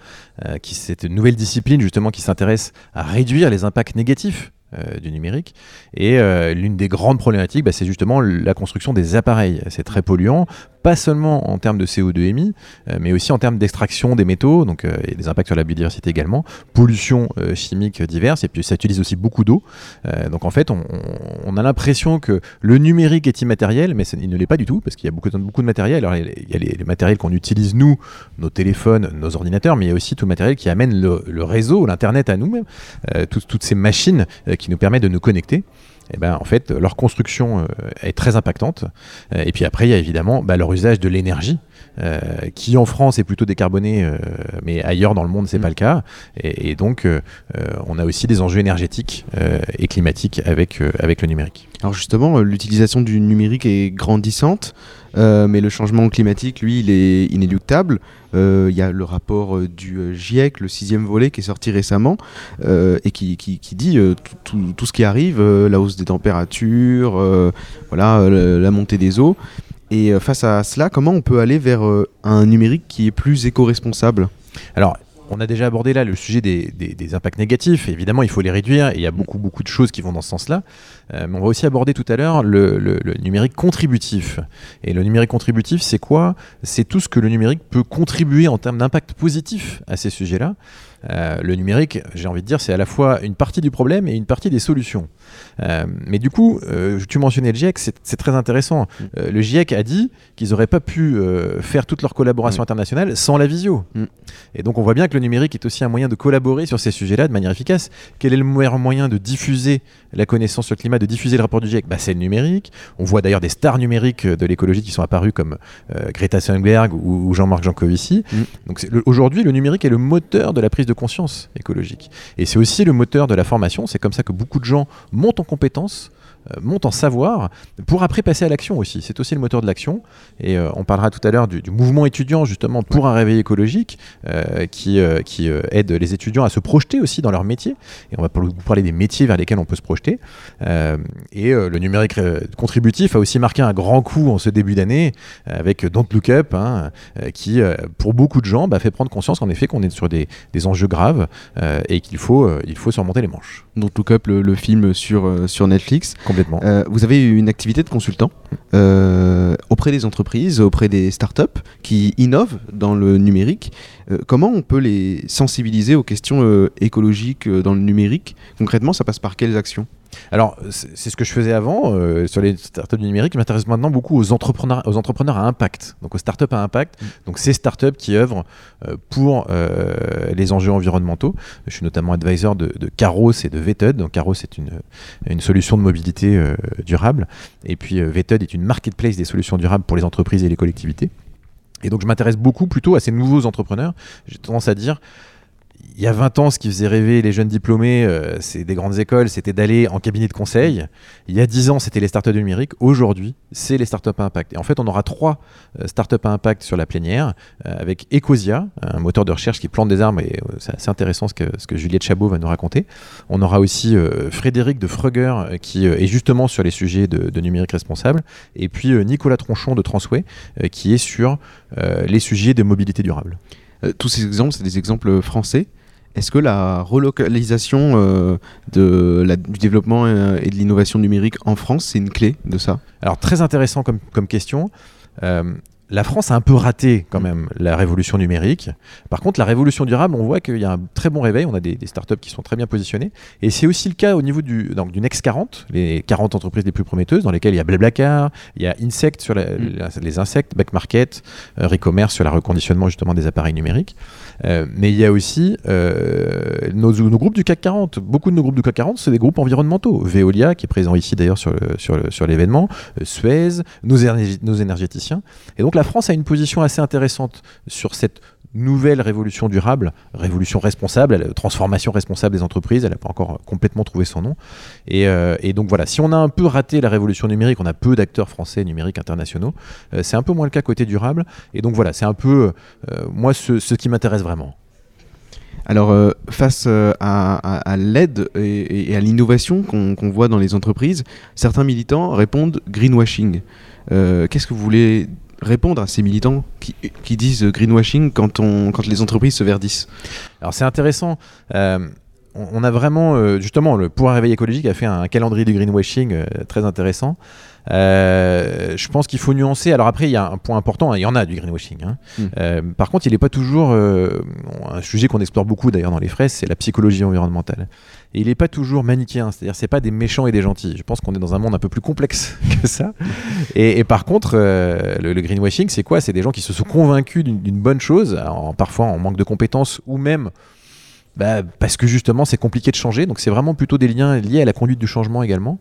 euh, qui c'est une nouvelle discipline justement qui s'intéresse à réduire les impacts négatifs euh, du numérique. Et euh, l'une des grandes problématiques, bah, c'est justement la construction des appareils. C'est très polluant, pas seulement en termes de CO2 émis, euh, mais aussi en termes d'extraction des métaux, donc euh, et des impacts sur la biodiversité également, pollution euh, chimique diverses, et puis ça utilise aussi beaucoup d'eau. Donc en fait, on, a l'impression que le numérique est immatériel, mais il ne l'est pas du tout, parce qu'il y a beaucoup, beaucoup de matériel. Alors il y a- les, matériels qu'on utilise nous, nos téléphones, nos ordinateurs, mais il y a aussi tout le matériel qui amène le, le réseau, l'internet à nous-mêmes, euh, tout- toutes ces machines qui nous permettent de nous connecter. Et ben, en fait, leur construction euh, est très impactante. Euh, et puis après, il y a évidemment bah, leur usage de l'énergie, euh, qui en France est plutôt décarboné, euh, mais ailleurs dans le monde, c'est pas le cas. Et, et donc, euh, on a aussi des enjeux énergétiques et climatiques avec, avec le numérique. Alors justement, l'utilisation du numérique est grandissante, mais le changement climatique, lui, il est inéluctable. Il y a le rapport du GIEC, le sixième volet, qui est sorti récemment, et qui, qui- qui dit tout, tout- ce qui arrive, la hausse des températures, voilà, la montée des eaux. Et euh, face à cela, comment on peut aller vers euh, un numérique qui est plus éco-responsable? Alors, on a déjà abordé là le sujet des, impacts négatifs. Évidemment, il faut les réduire et il y a beaucoup, beaucoup de choses qui vont dans ce sens-là. Euh, mais on va aussi aborder tout à l'heure le numérique contributif. Et le numérique contributif, c'est quoi? C'est tout ce que le numérique peut contribuer en termes d'impact positif à ces sujets-là. Euh, le numérique, j'ai envie de dire, c'est à la fois une partie du problème et une partie des solutions. Euh, mais du coup, euh, tu mentionnais le GIEC, c'est très intéressant. Euh, le GIEC a dit qu'ils n'auraient pas pu faire toute leur collaboration internationale sans la visio. Et donc on voit bien que le numérique est aussi un moyen de collaborer sur ces sujets-là de manière efficace. Quel est le meilleur moyen de diffuser la connaissance sur le climat, de diffuser le rapport du GIEC bah, C'est le numérique. On voit d'ailleurs des stars numériques de l'écologie qui sont apparues comme Greta Thunberg ou, ou Jean-Marc Jancovici. Donc aujourd'hui, le numérique est le moteur de la prise de conscience écologique. Et c'est aussi le moteur de la formation. C'est comme ça que beaucoup de gens montent en compétences euh, montent en savoir pour après passer à l'action aussi. C'est aussi le moteur de l'action. Et euh, on parlera tout à l'heure du, mouvement étudiant justement pour un réveil écologique euh, qui, qui aide les étudiants à se projeter aussi dans leur métier. Et on va coup parler des métiers vers lesquels on peut se projeter. Et le numérique contributif a aussi marqué un grand coup en ce début d'année avec Don't Look Up, hein, qui pour beaucoup de gens bah, fait prendre conscience en effet qu'on est sur des, des enjeux graves et qu'il faut, il faut surmonter les manches. Donc Look Up, le, le film sur, euh, sur Netflix. Complètement. Euh, vous avez une activité de consultant euh, auprès des entreprises, auprès des startups qui innovent dans le numérique. Comment on peut les sensibiliser aux questions écologiques dans le numérique? Concrètement, ça passe par quelles actions? Alors, c'est ce que je faisais avant euh, sur les startups du numérique. Je m'intéresse maintenant beaucoup aux entrepreneurs, aux entrepreneurs à impact, donc aux startups à impact. Donc, ces startups qui œuvrent euh, pour euh, les enjeux environnementaux. Je suis notamment advisor de, de Caros et de Vetted. Donc, Caros est une, une solution de mobilité durable. Et puis, Vetted est une marketplace des solutions durables pour les entreprises et les collectivités. Et donc, je m'intéresse beaucoup plutôt à ces nouveaux entrepreneurs. J'ai tendance à dire il y a 20 ans, ce qui faisait rêver les jeunes diplômés, euh, c'est des grandes écoles, c'était d'aller en cabinet de conseil. Il y a 10 ans, c'était les startups du numérique. Aujourd'hui, c'est les startups à impact. Et en fait, on aura trois euh, startups à impact sur la plénière, euh, avec Ecosia, un moteur de recherche qui plante des arbres, et euh, c'est assez intéressant ce que, ce que Juliette Chabot va nous raconter. On aura aussi euh, Frédéric de Frugger, qui est justement sur les sujets de, de numérique responsable, et puis Nicolas Tronchon de Transway, qui est sur euh, les sujets de mobilité durable. Euh, tous ces exemples, c'est des exemples français. Est-ce que la relocalisation euh, de la- du développement euh, et de l'innovation numérique en France, c'est une clé de ça? Alors très intéressant comme, comme question. Euh, la France a un peu raté quand même la révolution numérique. Par contre, la révolution durable, on voit qu'il y a un très bon réveil. On a des, des startups qui sont très bien positionnées. Et c'est aussi le cas au niveau du, donc, du Next 40, les 40 entreprises les plus prometteuses, dans lesquelles il y a Blablacar, il y a Insect sur la- la- les insectes, Back Market, euh, Recommerce sur le reconditionnement justement des appareils numériques. Euh, mais il y a aussi euh, nos, groupes du CAC 40. Beaucoup de nos groupes du CAC 40, c'est des groupes environnementaux. Veolia, qui est présent ici d'ailleurs sur, sur, sur l'événement, euh, Suez, nos, nos énergéticiens. Et donc la France a une position assez intéressante sur cette nouvelle révolution durable, révolution responsable, transformation responsable des entreprises, elle n'a pas encore complètement trouvé son nom. Et, euh, et donc voilà, si on a un peu raté la révolution numérique, on a peu d'acteurs français numériques internationaux, euh, c'est un peu moins le cas côté durable. Et donc voilà, c'est un peu, euh, moi, ce, qui m'intéresse vraiment. Alors, face à, l'aide et, à l'innovation qu'on voit dans les entreprises, certains militants répondent greenwashing. Qu'est-ce que vous voulez répondre à ces militants qui, qui disent greenwashing quand, on, quand les entreprises se verdissent Alors c'est intéressant. Euh, on a vraiment, euh, justement, le un réveil écologique a fait un calendrier du greenwashing euh, très intéressant. Euh, je pense qu'il faut nuancer. Alors après, il y a un point important, hein, il y en a du greenwashing. hein. Mm. Euh, par contre, il n'est pas toujours euh, un sujet qu'on explore beaucoup d'ailleurs dans les fraises, c'est la psychologie environnementale. Et il n'est pas toujours manichéen, c'est-à-dire c'est pas des méchants et des gentils. Je pense qu'on est dans un monde un peu plus complexe que ça. Et, et par contre, le, le greenwashing, c'est quoi? C'est des gens qui se sont convaincus d'une d'une bonne chose, en- parfois en manque de compétences ou même bah, parce que justement c'est compliqué de changer, donc c'est vraiment plutôt des liens liés à la conduite du changement également.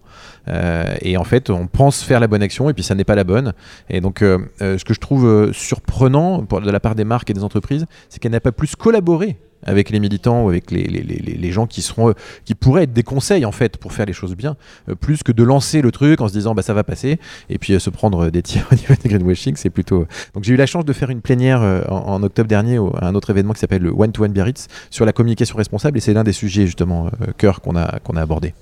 Euh, et en fait, on pense faire la bonne action et puis ça n'est pas la bonne. Et donc, euh, euh, ce que je trouve euh, surprenant de la part des marques et des entreprises, c'est qu'elles n'ont pas plus collaboré avec les militants ou avec les, les- les- les- gens qui seront euh, qui pourraient être des conseils en fait pour faire les choses bien euh, plus que de lancer le truc en se disant bah ça va passer et puis euh, se prendre des tirs au niveau des greenwashing c'est plutôt donc j'ai eu la chance de faire une plénière euh, en, octobre dernier à un autre événement qui s'appelle le One to One Biarritz sur la communication responsable et c'est l'un des sujets justement euh, cœur qu'on a qu'on a abordé.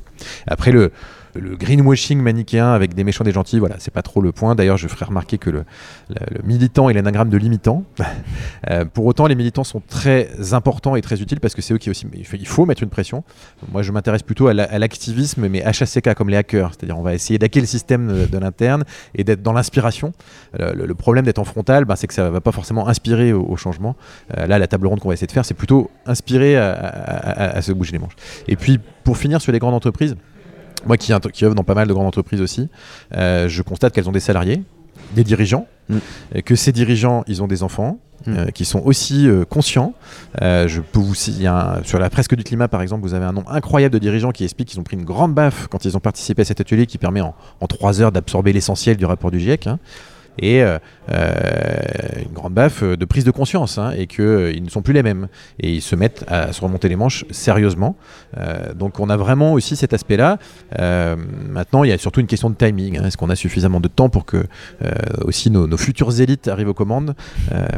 Après le le greenwashing manichéen avec des méchants des gentils, voilà, c'est pas trop le point. D'ailleurs, je ferai remarquer que le, militant est l'anagramme de l'imitant. Euh, pour autant, les militants sont très importants et très utiles parce que c'est eux qui aussi. Il faut, mettre une pression. Moi, je m'intéresse plutôt à la- à l'activisme, mais HACK comme les hackers. C'est-à-dire, on va essayer d'hacker le système de, l'interne et d'être dans l'inspiration. Le, problème d'être en frontal, bah, c'est que ça va pas forcément inspirer au, changement. Euh, là, la table ronde qu'on va essayer de faire, c'est plutôt inspirer à- à se bouger les manches. Et puis, pour finir sur les grandes entreprises, moi qui, qui œuvre dans pas mal de grandes entreprises aussi, euh, je constate qu'elles ont des salariés, des dirigeants, et que ces dirigeants, ils ont des enfants. euh, qui sont aussi euh, conscients. Euh, je peux vous il y a un- sur la fresque du climat, par exemple, vous avez un nombre incroyable de dirigeants qui expliquent qu'ils ont pris une grande baffe quand ils ont participé à cet atelier qui permet en, en trois heures d'absorber l'essentiel du rapport du GIEC. hein. Et euh, euh, une grande baffe euh, de prise de conscience, hein, et qu'ils ne sont plus les mêmes. Et ils se mettent à se remonter les manches sérieusement. Donc on a vraiment aussi cet aspect-là. Maintenant, il y a surtout une question de timing. hein. Est-ce qu'on a suffisamment de temps pour que aussi nos, futures élites arrivent aux commandes?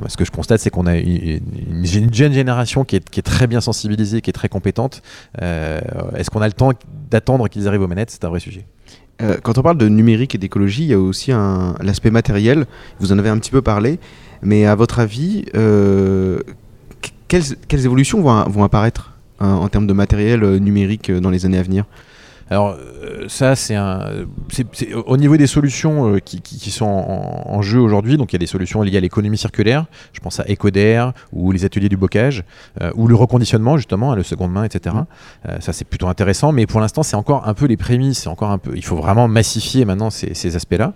Ce que je constate, c'est qu'on a une, une- une jeune génération qui est, qui est très bien sensibilisée, qui est très compétente. Est-ce qu'on a le temps d'attendre qu'ils arrivent aux manettes? C'est un vrai sujet. Euh, quand on parle de numérique et d'écologie, il y a aussi l'aspect matériel. Vous en avez un petit peu parlé. Mais à votre avis, euh, qu- quelles, évolutions vont, apparaître hein, en termes de matériel euh, numérique dans les années à venir? Alors euh, ça, c'est un, au niveau des solutions euh, qui, qui- qui sont en, en jeu aujourd'hui. Donc il y a des solutions liées à l'économie circulaire. Je pense à Ecoder ou les ateliers du bocage euh, ou le reconditionnement justement, le seconde main, etc. Euh, ça c'est plutôt intéressant. Mais pour l'instant, c'est encore un peu les prémices. C'est encore un peu. Il faut vraiment massifier maintenant ces, ces aspects-là.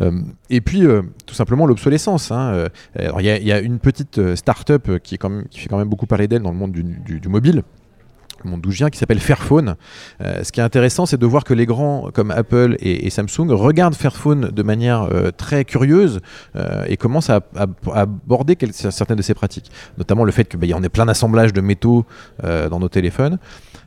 Euh, et puis tout simplement l'obsolescence. hein. Alors, Il y, a- il y a une petite start-up qui, est quand même, qui fait quand même beaucoup parler d'elle dans le monde du- du- du mobile viens, qui s'appelle Fairphone. Euh, ce qui est intéressant, c'est de voir que les grands comme Apple et, et Samsung regardent Fairphone de manière euh, très curieuse euh, et commencent à, à- à aborder certaines de ces pratiques. Notamment le fait qu'il y en ait plein d'assemblages de métaux dans nos téléphones.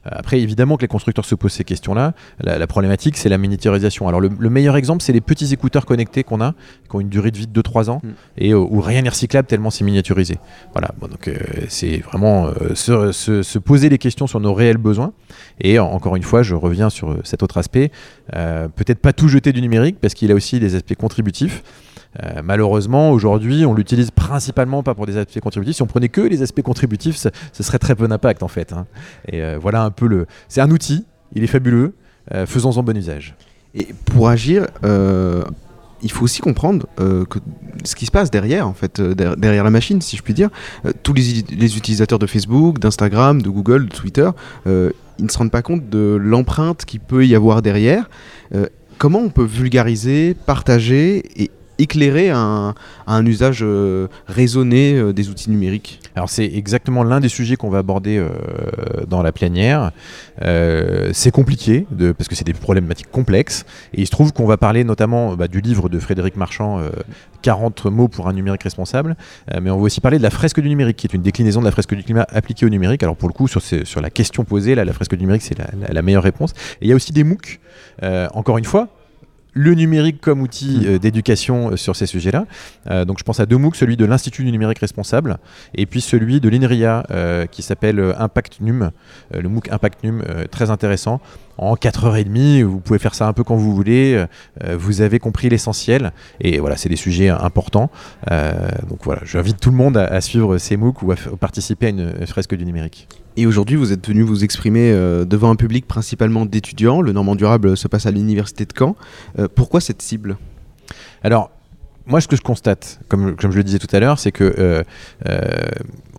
Après, évidemment que les constructeurs se posent ces questions-là. La, la problématique, c'est la miniaturisation. Alors, le, le meilleur exemple, c'est les petits écouteurs connectés qu'on a, qui ont une durée de vie de 2-3 ans, et euh, où rien n'est recyclable tellement c'est miniaturisé. Voilà, bon, donc c'est vraiment se, se- se poser les questions sur nos réels besoins. Et en- encore une fois, je reviens sur euh, cet autre aspect. Euh, Peut-être pas tout jeter du numérique, parce qu'il a aussi des aspects contributifs. Euh, malheureusement, aujourd'hui, on l'utilise principalement pas pour des aspects contributifs. Si on prenait que les aspects contributifs, ce, serait très peu d'impact en fait. hein. Et voilà un peu le. C'est un outil, il est fabuleux. Faisons-en bon usage. Et pour agir, il faut aussi comprendre euh, ce qui se passe derrière, en fait, euh, der- derrière la machine, si je puis dire. Euh, tous les, les utilisateurs de Facebook, d'Instagram, de Google, de Twitter, ils ne se rendent pas compte de l'empreinte qu'il peut y avoir derrière. Comment on peut vulgariser, partager et éclairer un, usage euh, raisonné euh, des outils numériques Alors c'est exactement l'un des sujets qu'on va aborder euh, dans la plénière. C'est compliqué parce que c'est des problématiques complexes et il se trouve qu'on va parler notamment bah, du livre de Frédéric Marchand, euh, 40 mots pour un numérique responsable, mais on va aussi parler de la fresque du numérique qui est une déclinaison de la fresque du climat appliquée au numérique. Alors pour le coup sur, la question posée, la fresque du numérique c'est la, meilleure réponse. Et il y a aussi des MOOC, encore une fois, le numérique comme outil euh, d'éducation euh, sur ces sujets-là. Euh, donc je pense à deux MOOC, celui de l'Institut du numérique responsable et puis celui de l'INRIA qui s'appelle Impact Num, le MOOC Impact Num, très intéressant. En 4h30, vous pouvez faire ça un peu quand vous voulez, euh, vous avez compris l'essentiel et voilà, c'est des sujets importants. Euh, donc voilà, j'invite tout le monde à, à suivre ces MOOC ou à participer à une, fresque du numérique. Et aujourd'hui, vous êtes venu vous exprimer euh, devant un public principalement d'étudiants. Le Normand Durable se passe à l'université de Caen. Euh, pourquoi cette cible? Alors, moi, ce que je constate, comme, comme je le disais tout à l'heure, c'est que euh,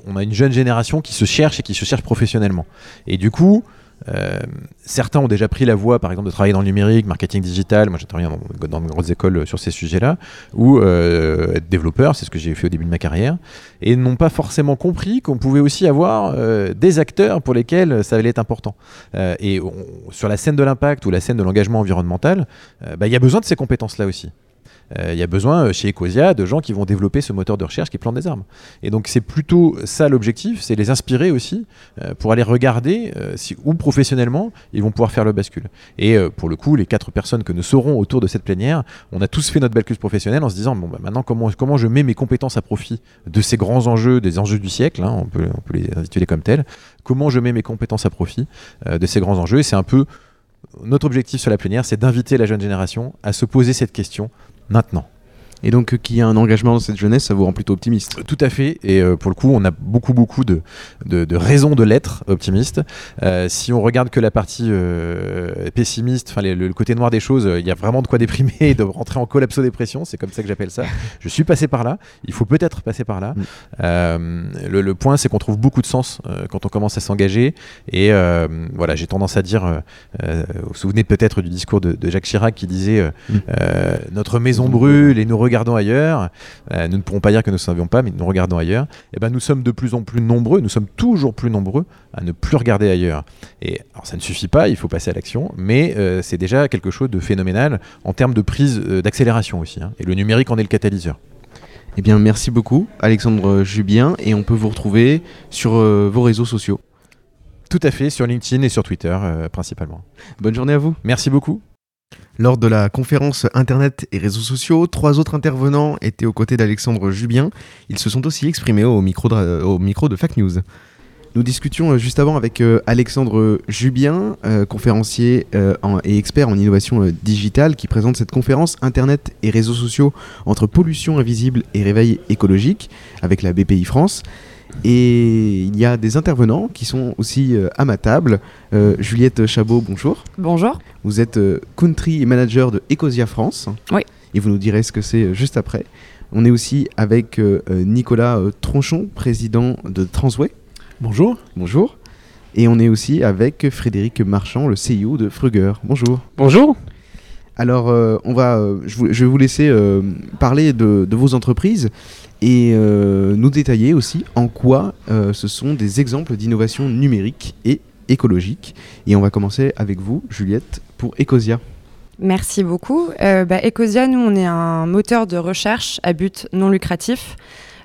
on a une jeune génération qui se cherche et qui se cherche professionnellement. Et du coup, euh, certains ont déjà pris la voie, par exemple, de travailler dans le numérique, marketing digital. Moi, j'interviens dans, dans de grosses écoles sur ces sujets-là, ou euh, être développeur, c'est ce que j'ai fait au début de ma carrière, et n'ont pas forcément compris qu'on pouvait aussi avoir euh, des acteurs pour lesquels ça allait être important. Euh, et sur la scène de l'impact ou la scène de l'engagement environnemental, euh, bah, il y a besoin de ces compétences-là aussi. Euh, Il y a besoin euh, chez Ecosia de gens qui vont développer ce moteur de recherche qui plante des arbres. Et donc c'est plutôt ça l'objectif, c'est les inspirer aussi euh, pour aller regarder si, où professionnellement ils vont pouvoir faire le bascule. Et pour le coup, les quatre personnes que nous serons autour de cette plénière, on a tous fait notre bascule professionnelle en se disant bon bah, maintenant comment comment je mets mes compétences à profit de ces grands enjeux, des enjeux du siècle, hein, on peut on peut les intituler comme tels. Comment je mets mes compétences à profit de ces grands enjeux? Et c'est un peu notre objectif sur la plénière, c'est d'inviter la jeune génération à se poser cette question maintenant. Et donc, euh, qu'il y a un engagement dans cette jeunesse, ça vous rend plutôt optimiste Tout à fait. Et euh, pour le coup, on a beaucoup, beaucoup de, de, de raisons de l'être optimiste. Euh, si on regarde que la partie euh, pessimiste, enfin le, le côté noir des choses, il y a vraiment de quoi déprimer et de rentrer en collapso-dépression. C'est comme ça que j'appelle ça. Je suis passé par là. Il faut peut-être passer par là. Euh, le, le point, c'est qu'on trouve beaucoup de sens quand on commence à s'engager. Et voilà, j'ai tendance à dire, vous vous souvenez peut-être du discours de, de Jacques Chirac qui disait euh, Notre maison brûle et nous regardons ailleurs. Euh, nous ne pourrons pas dire que nous ne savions pas, mais nous regardons ailleurs. Et ben, nous sommes de plus en plus nombreux, nous sommes toujours plus nombreux à ne plus regarder ailleurs. Et alors, ça ne suffit pas, il faut passer à l'action, mais euh, c'est déjà quelque chose de phénoménal en termes de prise euh, d'accélération aussi. hein. Et le numérique en est le catalyseur. Eh bien, merci beaucoup, Alexandre Jubien, et on peut vous retrouver sur vos réseaux sociaux. Tout à fait, sur LinkedIn et sur Twitter principalement. Bonne journée à vous. Merci beaucoup. Lors de la conférence Internet et réseaux sociaux, trois autres intervenants étaient aux côtés d'Alexandre Jubien. Ils se sont aussi exprimés au micro de, au Fact News. Nous discutions euh, juste avant avec euh, Alexandre Jubien, euh, conférencier en- et expert en innovation digitale, qui présente cette conférence Internet et réseaux sociaux entre pollution invisible et réveil écologique avec la BPI France. Et il y a des intervenants qui sont aussi à ma table. Juliette Chabot, bonjour. Bonjour. Vous êtes euh, country manager de Ecosia France. Oui. Et vous nous direz ce que c'est euh, juste après. On est aussi avec euh, Nicolas euh, Tronchon, président de Transway. Bonjour. Bonjour. Et on est aussi avec Frédéric Marchand, le CEO de Fruger. Bonjour. Bonjour. Alors, euh, on va, euh, je, vous- je vais vous laisser euh, parler de, de vos entreprises et euh, nous détailler aussi en quoi euh, ce sont des exemples d'innovation numérique et écologique. Et on va commencer avec vous, Juliette, pour Ecosia. Merci beaucoup. Euh, bah, Ecosia, nous, on est un moteur de recherche à but non lucratif.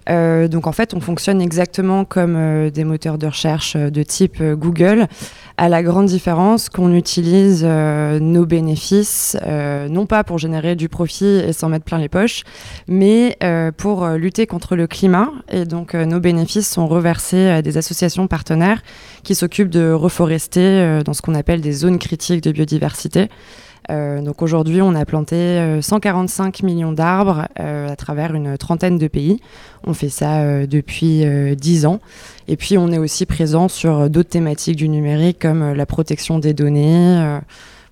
Euh, donc en fait, on fonctionne exactement comme euh, des moteurs de recherche euh, de type euh, Google, à la grande différence qu'on utilise nos bénéfices, non pas pour générer du profit et s'en mettre plein les poches, mais pour lutter contre le climat. Et donc nos bénéfices sont reversés à des associations partenaires qui s'occupent de reforester dans ce qu'on appelle des zones critiques de biodiversité. Euh, donc aujourd'hui, on a planté euh, 145 millions d'arbres euh, à travers une trentaine de pays. On fait ça euh, depuis euh, 10 ans. Et puis, on est aussi présent sur euh, d'autres thématiques du numérique comme euh, la protection des données, euh,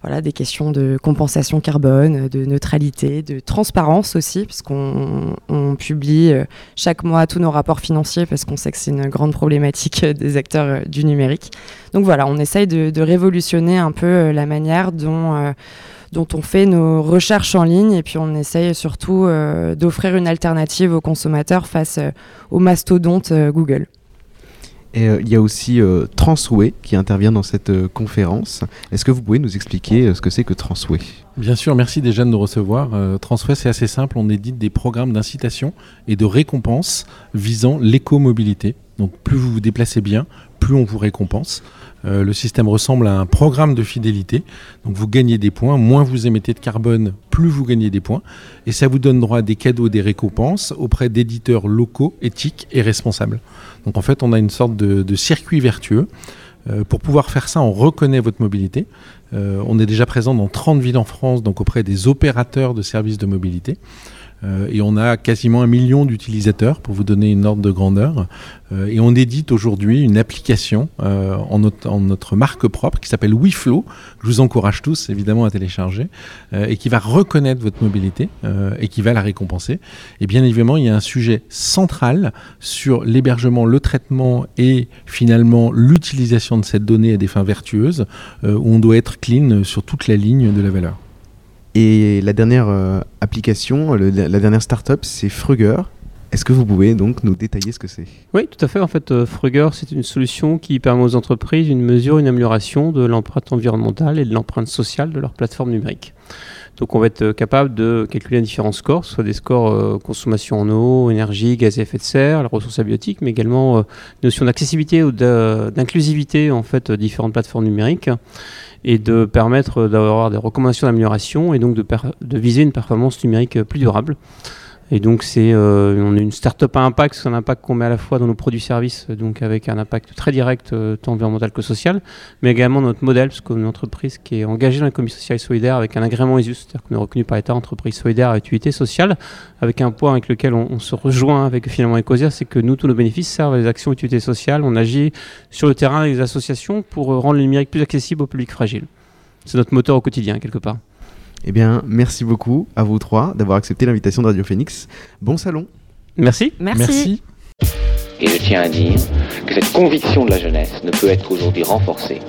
voilà, des questions de compensation carbone, de neutralité, de transparence aussi, puisqu'on on publie euh, chaque mois tous nos rapports financiers parce qu'on sait que c'est une grande problématique euh, des acteurs euh, du numérique. Donc voilà, on essaye de, révolutionner un peu la manière dont, on fait nos recherches en ligne et puis on essaye surtout d'offrir une alternative aux consommateurs face euh, au mastodonte euh, Google. Et euh, il y a aussi euh, Transway qui intervient dans cette euh, conférence. Est-ce que vous pouvez nous expliquer ce que c'est que Transway? Bien sûr, merci déjà de nous recevoir. Transway, c'est assez simple. On édite des programmes d'incitation et de récompense visant l'écomobilité. Donc, plus vous vous déplacez bien, plus on vous récompense. Euh, le système ressemble à un programme de fidélité. Donc, vous gagnez des points. Moins vous émettez de carbone, plus vous gagnez des points. Et ça vous donne droit à des cadeaux, des récompenses auprès d'éditeurs locaux, éthiques et responsables. Donc, en fait, on a une sorte de, circuit vertueux. Euh, pour pouvoir faire ça, on reconnaît votre mobilité. Euh, on est déjà présent dans 30 villes en France, donc auprès des opérateurs de services de mobilité. Euh, et on a quasiment un million d'utilisateurs, pour vous donner une ordre de grandeur. Euh, et on édite aujourd'hui une application euh, en, notre, marque propre qui s'appelle WeFlow, que je vous encourage tous évidemment à télécharger, et qui va reconnaître votre mobilité et qui va la récompenser. Et bien évidemment, il y a un sujet central sur l'hébergement, le traitement et finalement l'utilisation de cette donnée à des fins vertueuses, où on doit être clean sur toute la ligne de la valeur. Et la dernière euh, application, la dernière startup, c'est Fruger. Est-ce que vous pouvez donc nous détailler ce que c'est? Oui, tout à fait. En fait, euh, Fruger, c'est une solution qui permet aux entreprises une mesure, une amélioration de l'empreinte environnementale et de l'empreinte sociale de leur plateforme numérique. Donc, on va être euh, capable de calculer différents scores, soit des scores euh, consommation en eau, énergie, gaz à effet de serre, la ressource abiotique, mais également euh, notion d'accessibilité ou d'inclusivité en fait euh, différentes plateformes numériques et de permettre d'avoir des recommandations d'amélioration et donc de, viser une performance numérique plus durable. Et donc, c'est, euh, on est une start-up à impact, c'est un impact qu'on met à la fois dans nos produits-services, donc avec un impact très direct, euh, tant environnemental que social, mais également notre modèle, parce qu'on est une entreprise qui est engagée dans l'économie sociale et solidaire avec un agrément ESUS, c'est-à-dire qu'on est reconnu par l'État entreprise solidaire à utilité sociale, avec un point avec lequel on, se rejoint avec finalement Ecosia, c'est que nous, tous nos bénéfices servent à des actions d'utilité sociale. On agit sur le terrain avec les associations pour euh, rendre le numérique plus accessible au public fragile. C'est notre moteur au quotidien, quelque part. Eh bien, merci beaucoup à vous trois d'avoir accepté l'invitation de Radio Phoenix. Bon salon. Merci. Merci. Et je tiens à dire que cette conviction de la jeunesse ne peut être aujourd'hui renforcée.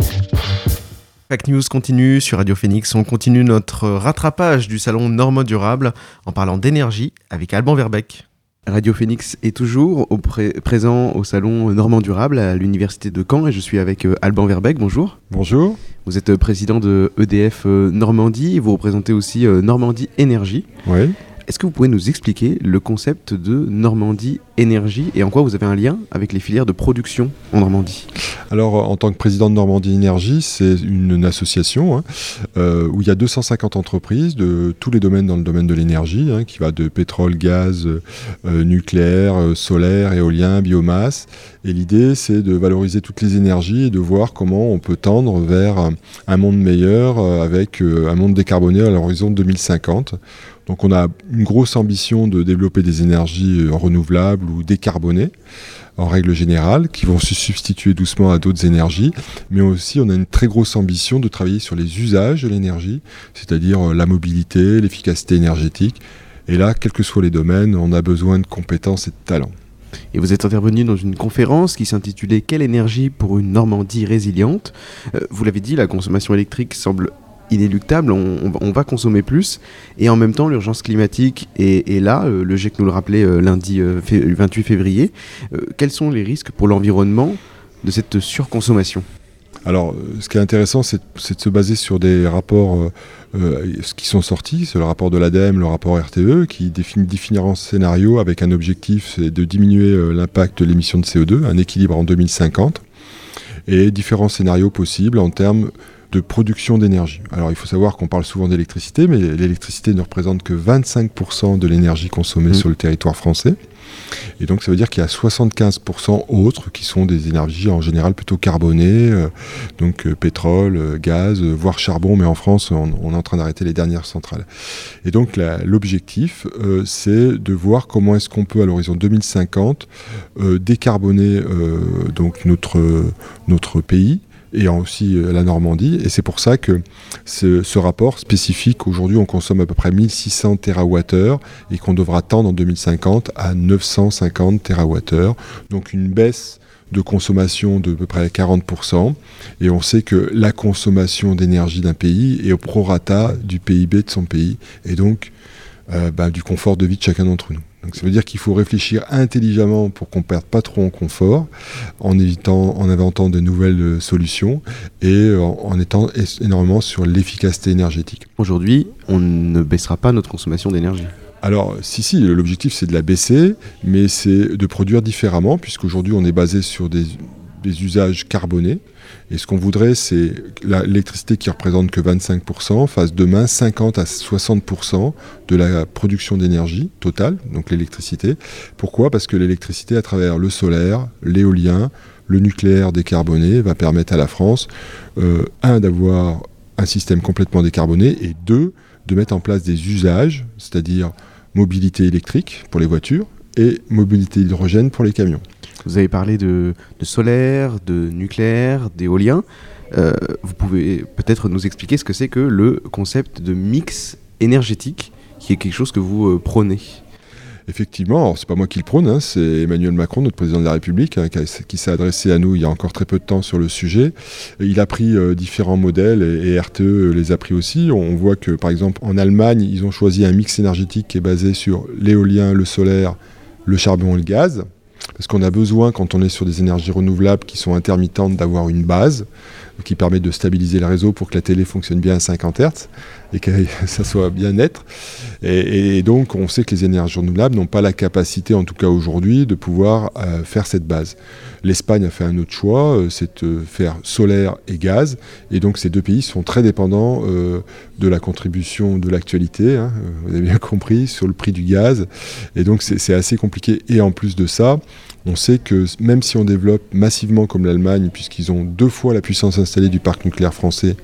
Fact News continue sur Radio Phoenix. On continue notre rattrapage du salon Normand Durable en parlant d'énergie avec Alban Verbeck. Radio Phoenix est toujours au pré- présent au salon Normand Durable à l'université de Caen et je suis avec euh, Alban Verbeck. Bonjour. Bonjour. Vous êtes euh, président de EDF euh, Normandie et vous représentez aussi Normandie Énergie. Oui. Est-ce que vous pouvez nous expliquer le concept de Normandie Énergie et en quoi vous avez un lien avec les filières de production en Normandie? Alors, euh, en tant que président de Normandie Énergie, c'est une, association hein, euh, où il y a 250 entreprises de tous les domaines dans le domaine de l'énergie, hein, qui va de pétrole, gaz, euh, nucléaire, solaire, éolien, biomasse. Et l'idée, c'est de valoriser toutes les énergies et de voir comment on peut tendre vers un monde meilleur avec un monde décarboné à l'horizon 2050. Donc on a une grosse ambition de développer des énergies euh, renouvelables ou décarbonées en règle générale, qui vont se substituer doucement à d'autres énergies, mais aussi on a une très grosse ambition de travailler sur les usages de l'énergie, c'est-à-dire euh, la mobilité, l'efficacité énergétique. Et là, quels que soient les domaines, on a besoin de compétences et de talents. Et vous êtes intervenu dans une conférence qui s'intitulait Quelle énergie pour une Normandie résiliente? Euh, Vous l'avez dit, la consommation électrique semble inéluctable, on, va- on va consommer plus, et en même temps l'urgence climatique est, là, euh, le GIEC nous le rappelait euh, lundi euh, fé- 28 février. Euh, quels sont les risques pour l'environnement de cette surconsommation? Alors, ce qui est intéressant, c'est de se baser sur des rapports qui sont sortis. C'est le rapport de l'ADEME, le rapport RTE, qui définit différents scénarios avec un objectif, de diminuer l'impact de l'émission de CO2, un équilibre en 2050, et différents scénarios possibles en termes de production d'énergie. Alors, il faut savoir qu'on parle souvent d'électricité, mais l'électricité ne représente que 25% de l'énergie consommée sur le territoire français. Et donc ça veut dire qu'il y a 75% autres qui sont des énergies en général plutôt carbonées, euh, donc euh, pétrole, euh, gaz, voire charbon, mais en France on, on est en train d'arrêter les dernières centrales. Et donc l'objectif c'est de voir comment est-ce qu'on peut à l'horizon 2050 euh, décarboner donc notre, notre pays et aussi euh, la Normandie. Et c'est pour ça que ce, ce rapport spécifique, aujourd'hui on consomme à peu près 1600 TWh et qu'on devra tendre en 2050 à 950 TWh. Donc une baisse de consommation de à peu près 40%. Et on sait que la consommation d'énergie d'un pays est au prorata du PIB de son pays et donc euh, bah, du confort de vie de chacun d'entre nous. Donc ça veut dire qu'il faut réfléchir intelligemment pour qu'on perde pas trop en confort, en évitant, en inventant de nouvelles euh, solutions et euh, en, en étant énormément sur l'efficacité énergétique. Aujourd'hui, on ne baissera pas notre consommation d'énergie. Alors, si, si, l'objectif c'est de la baisser, mais c'est de produire différemment, puisqu'aujourd'hui on est basé sur des, des usages carbonés. Et ce qu'on voudrait, c'est que l'électricité qui représente que 25% fasse demain 50 à 60% de la production d'énergie totale, donc l'électricité. Pourquoi? Parce que l'électricité, à travers le solaire, l'éolien, le nucléaire décarboné, va permettre à la France, euh, un, d'avoir un système complètement décarboné, et deux, de mettre en place des usages, c'est-à-dire mobilité électrique pour les voitures et mobilité hydrogène pour les camions. Vous avez parlé de, solaire, de nucléaire, d'éolien. Euh, vous pouvez peut-être nous expliquer ce que c'est que le concept de mix énergétique, qui est quelque chose que vous euh, prônez. Effectivement, c'est pas moi qui le prône, hein, c'est Emmanuel Macron, notre président de la République, hein, qui, s'est adressé à nous il y a encore très peu de temps sur le sujet. Et il a pris euh, différents modèles et RTE les a pris aussi. On voit que par exemple en Allemagne, ils ont choisi un mix énergétique qui est basé sur l'éolien, le solaire, le charbon et le gaz. Parce qu'on a besoin, quand on est sur des énergies renouvelables qui sont intermittentes, d'avoir une base qui permet de stabiliser le réseau pour que la télé fonctionne bien à 50 Hz et que ça soit bien net. Et, donc, on sait que les énergies renouvelables n'ont pas la capacité, en tout cas aujourd'hui, de pouvoir euh, faire cette base. L'Espagne a fait un autre choix, euh, c'est de faire solaire et gaz. Et donc, ces deux pays sont très dépendants euh, de la contribution de l'actualité, hein, vous avez bien compris, sur le prix du gaz. Et donc c'est assez compliqué. Et en plus de ça, on sait que même si on développe massivement comme l'Allemagne, puisqu'ils ont deux fois la puissance installée du parc nucléaire français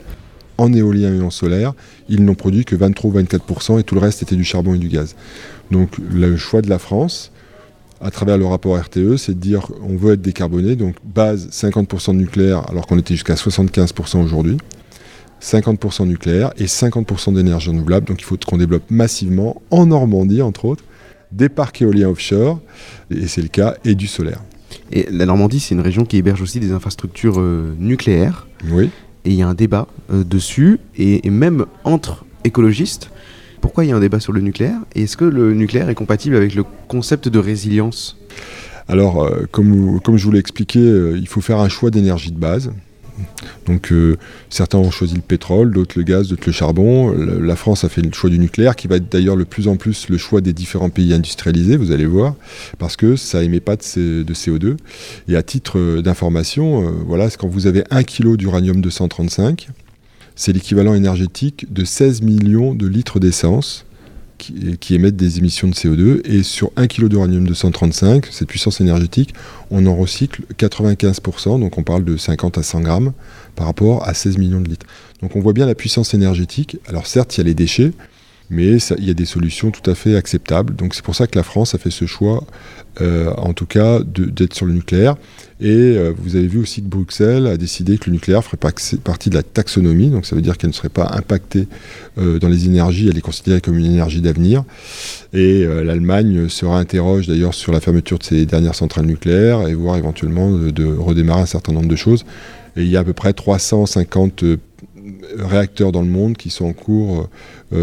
en éolien et en solaire, ils n'ont produit que 23 ou 24% et tout le reste était du charbon et du gaz. Donc le choix de la France, à travers le rapport RTE, c'est de dire on veut être décarboné, donc base 50% de nucléaire alors qu'on était jusqu'à 75% aujourd'hui. 50% nucléaire et 50% d'énergie renouvelable. Donc il faut qu'on développe massivement, en Normandie entre autres, des parcs éoliens offshore, et c'est le cas, et du solaire. Et la Normandie, c'est une région qui héberge aussi des infrastructures euh, nucléaires. Oui. Et il y a un débat euh, dessus, et, et, même entre écologistes. Pourquoi il y a un débat sur le nucléaire Et est-ce que le nucléaire est compatible avec le concept de résilience? Alors, euh, comme, comme je vous l'ai expliqué, il faut faire un choix d'énergie de base. Donc euh, certains ont choisi le pétrole, d'autres le gaz, d'autres le charbon. La, France a fait le choix du nucléaire, qui va être d'ailleurs le plus en plus le choix des différents pays industrialisés, vous allez voir, parce que ça émet pas de, C- de CO2. Et à titre euh, d'information, euh, voilà, quand vous avez 1 kg d'uranium 235, c'est l'équivalent énergétique de 16 millions de litres d'essence qui, émettent des émissions de CO2. Et sur 1 kg d'uranium 235, cette puissance énergétique, on en recycle 95%, donc on parle de 50 à 100 grammes par rapport à 16 millions de litres. Donc on voit bien la puissance énergétique. Alors certes, il y a les déchets, mais il y a des solutions tout à fait acceptables. Donc c'est pour ça que la France a fait ce choix, euh, en tout cas, d'être sur le nucléaire. Et euh, vous avez vu aussi que Bruxelles a décidé que le nucléaire ferait partie de la taxonomie, donc ça veut dire qu'elle ne serait pas impactée euh, dans les énergies, elle est considérée comme une énergie d'avenir. Et l'Allemagne se réinterroge d'ailleurs sur la fermeture de ses dernières centrales nucléaires et voir éventuellement de, de redémarrer un certain nombre de choses. Et il y a à peu près 350 euh, réacteurs dans le monde qui sont en cours,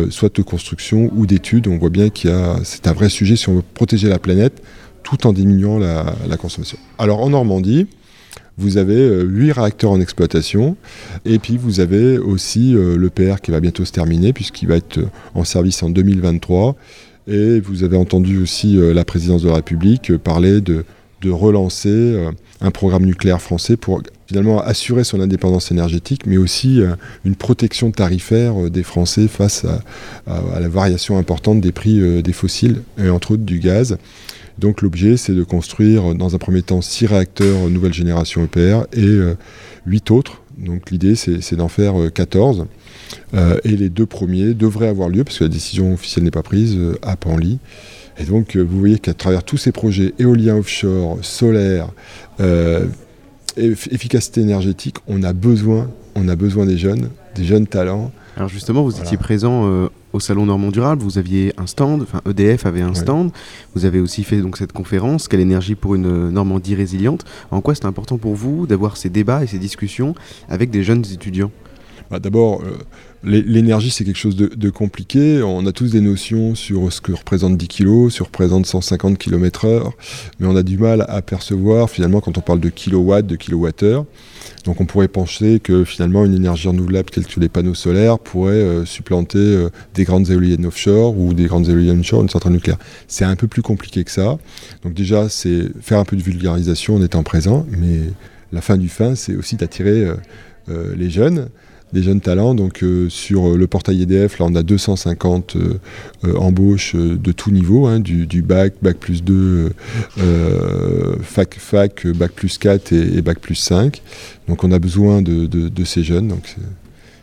soit de construction ou d'études. On voit bien qu'il y a, c'est un vrai sujet si on veut protéger la planète tout en diminuant la, consommation. Alors en Normandie, vous avez euh, 8 réacteurs en exploitation et puis vous avez aussi euh, l'EPR qui va bientôt se terminer puisqu'il va être euh, en service en 2023. Et vous avez entendu aussi euh, la présidence de la République euh, parler de, relancer euh, un programme nucléaire français pour finalement assurer son indépendance énergétique, mais aussi euh, une protection tarifaire euh, des Français face à, la variation importante des prix euh, des fossiles, et entre autres du gaz. Donc l'objet, c'est de construire dans un premier temps 6 réacteurs nouvelle génération EPR et 8 autres. Donc l'idée, c'est d'en faire euh, 14. Euh, et les deux premiers devraient avoir lieu, parce que la décision officielle n'est pas prise, à Panly. Et donc, vous voyez qu'à travers tous ces projets éoliens offshore, solaires, eff- efficacité énergétique, on a besoin, on a besoin des jeunes, des jeunes talents. Alors justement, vous Voilà. étiez présent euh, au salon Normand Durable, vous aviez un stand, enfin EDF avait un Ouais. stand, vous avez aussi fait donc cette conférence, Quelle énergie pour une euh, Normandie résiliente. En quoi c'est important pour vous d'avoir ces débats et ces discussions avec des jeunes étudiants? Bah, D'abord, euh, l'énergie, c'est quelque chose de, compliqué. On a tous des notions sur ce que représente 10 kg, sur représente 150 km/h, mais on a du mal à percevoir finalement quand on parle de kilowatts, de kilowattheures. Donc on pourrait penser que finalement une énergie renouvelable telle que les panneaux solaires pourrait euh, supplanter euh, des grandes éoliennes offshore ou des grandes éoliennes onshore, une centrale nucléaire. C'est un peu plus compliqué que ça. Donc déjà, c'est faire un peu de vulgarisation en étant présent, mais la fin du fin, c'est aussi d'attirer euh, les jeunes des jeunes talents. Donc euh, sur euh, le portail EDF, là on a 250 euh, embauches de tout niveau, hein, du, du bac, bac plus 2, euh, euh, fac, fac, bac plus 4 et, et bac plus 5. Donc on a besoin de, de- de ces jeunes. Donc